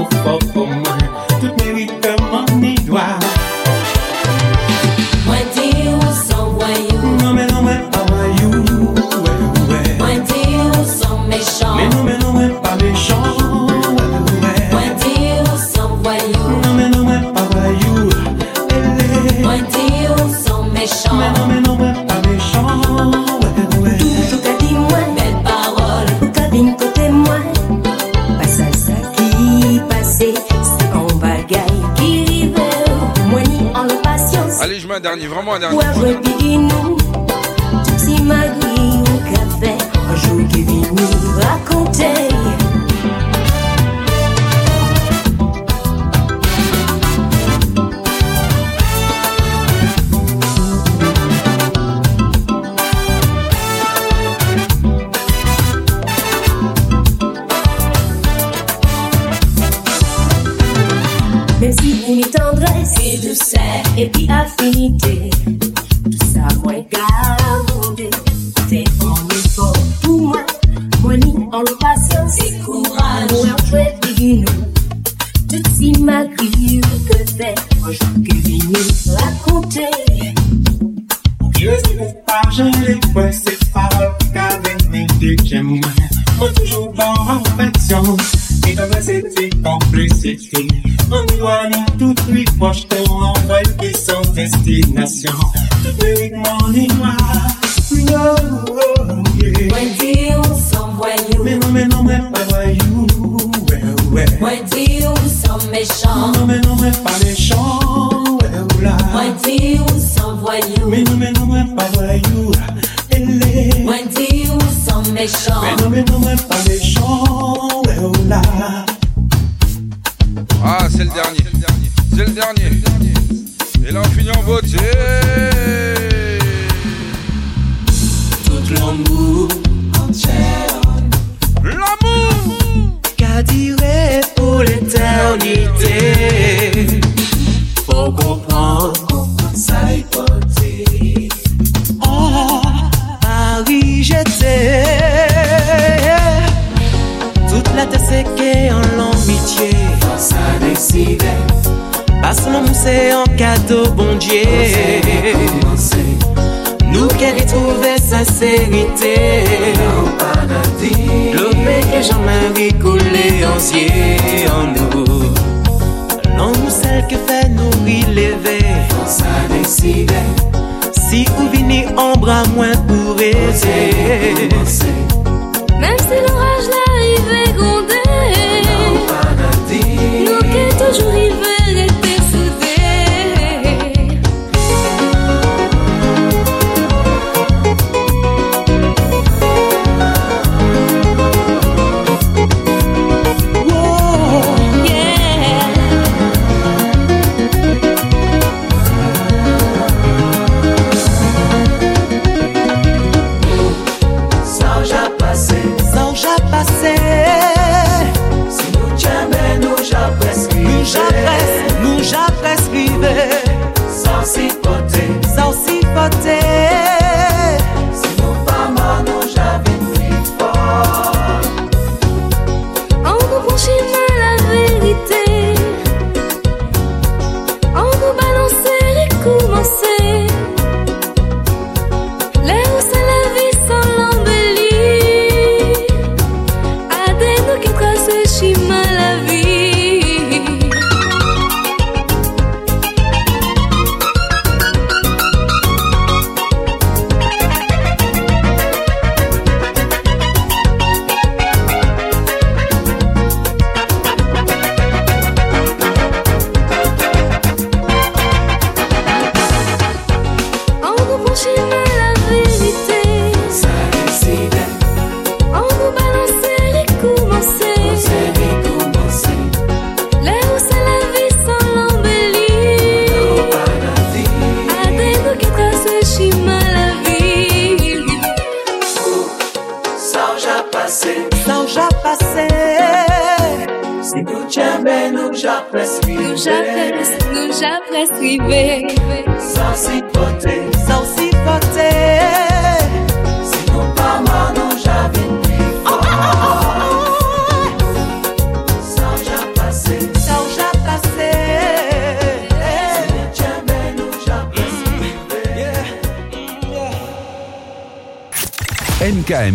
vraiment un dernier. Comme c'était complicité. On doit ni tout lui proche, ton envoi qui sont destination. Tout mérite mon noir. No, yeah. Moi dis où sont voyous, Mais non, mais non, mais pas voyou. Ouais, ouais. moi dis où sont méchants, Non, mais non, mais pas méchant. Ouais, là. moi dis où sont voyous, Mais non, mais non, mais pas voyou. Elle est. moi dis où sont méchants. Mais non, mais non, mais pas méchant. Ouais, oh là. Ah, c'est le dernier. C'est le dernier. Et là, on finit en beauté. Toute l'amour entière. L'amour qu'a duré pour l'éternité. Faut comprendre. Parce que l'homme sait en cadeau, bon Dieu. Nous qu'elle y trouvait sincérité. L'homme est que Jean-Marie en Nous sommes celle qui fait nous rilever. Si vous venez en bras, moins pour aider. Même si l'orage l'arrivait gros.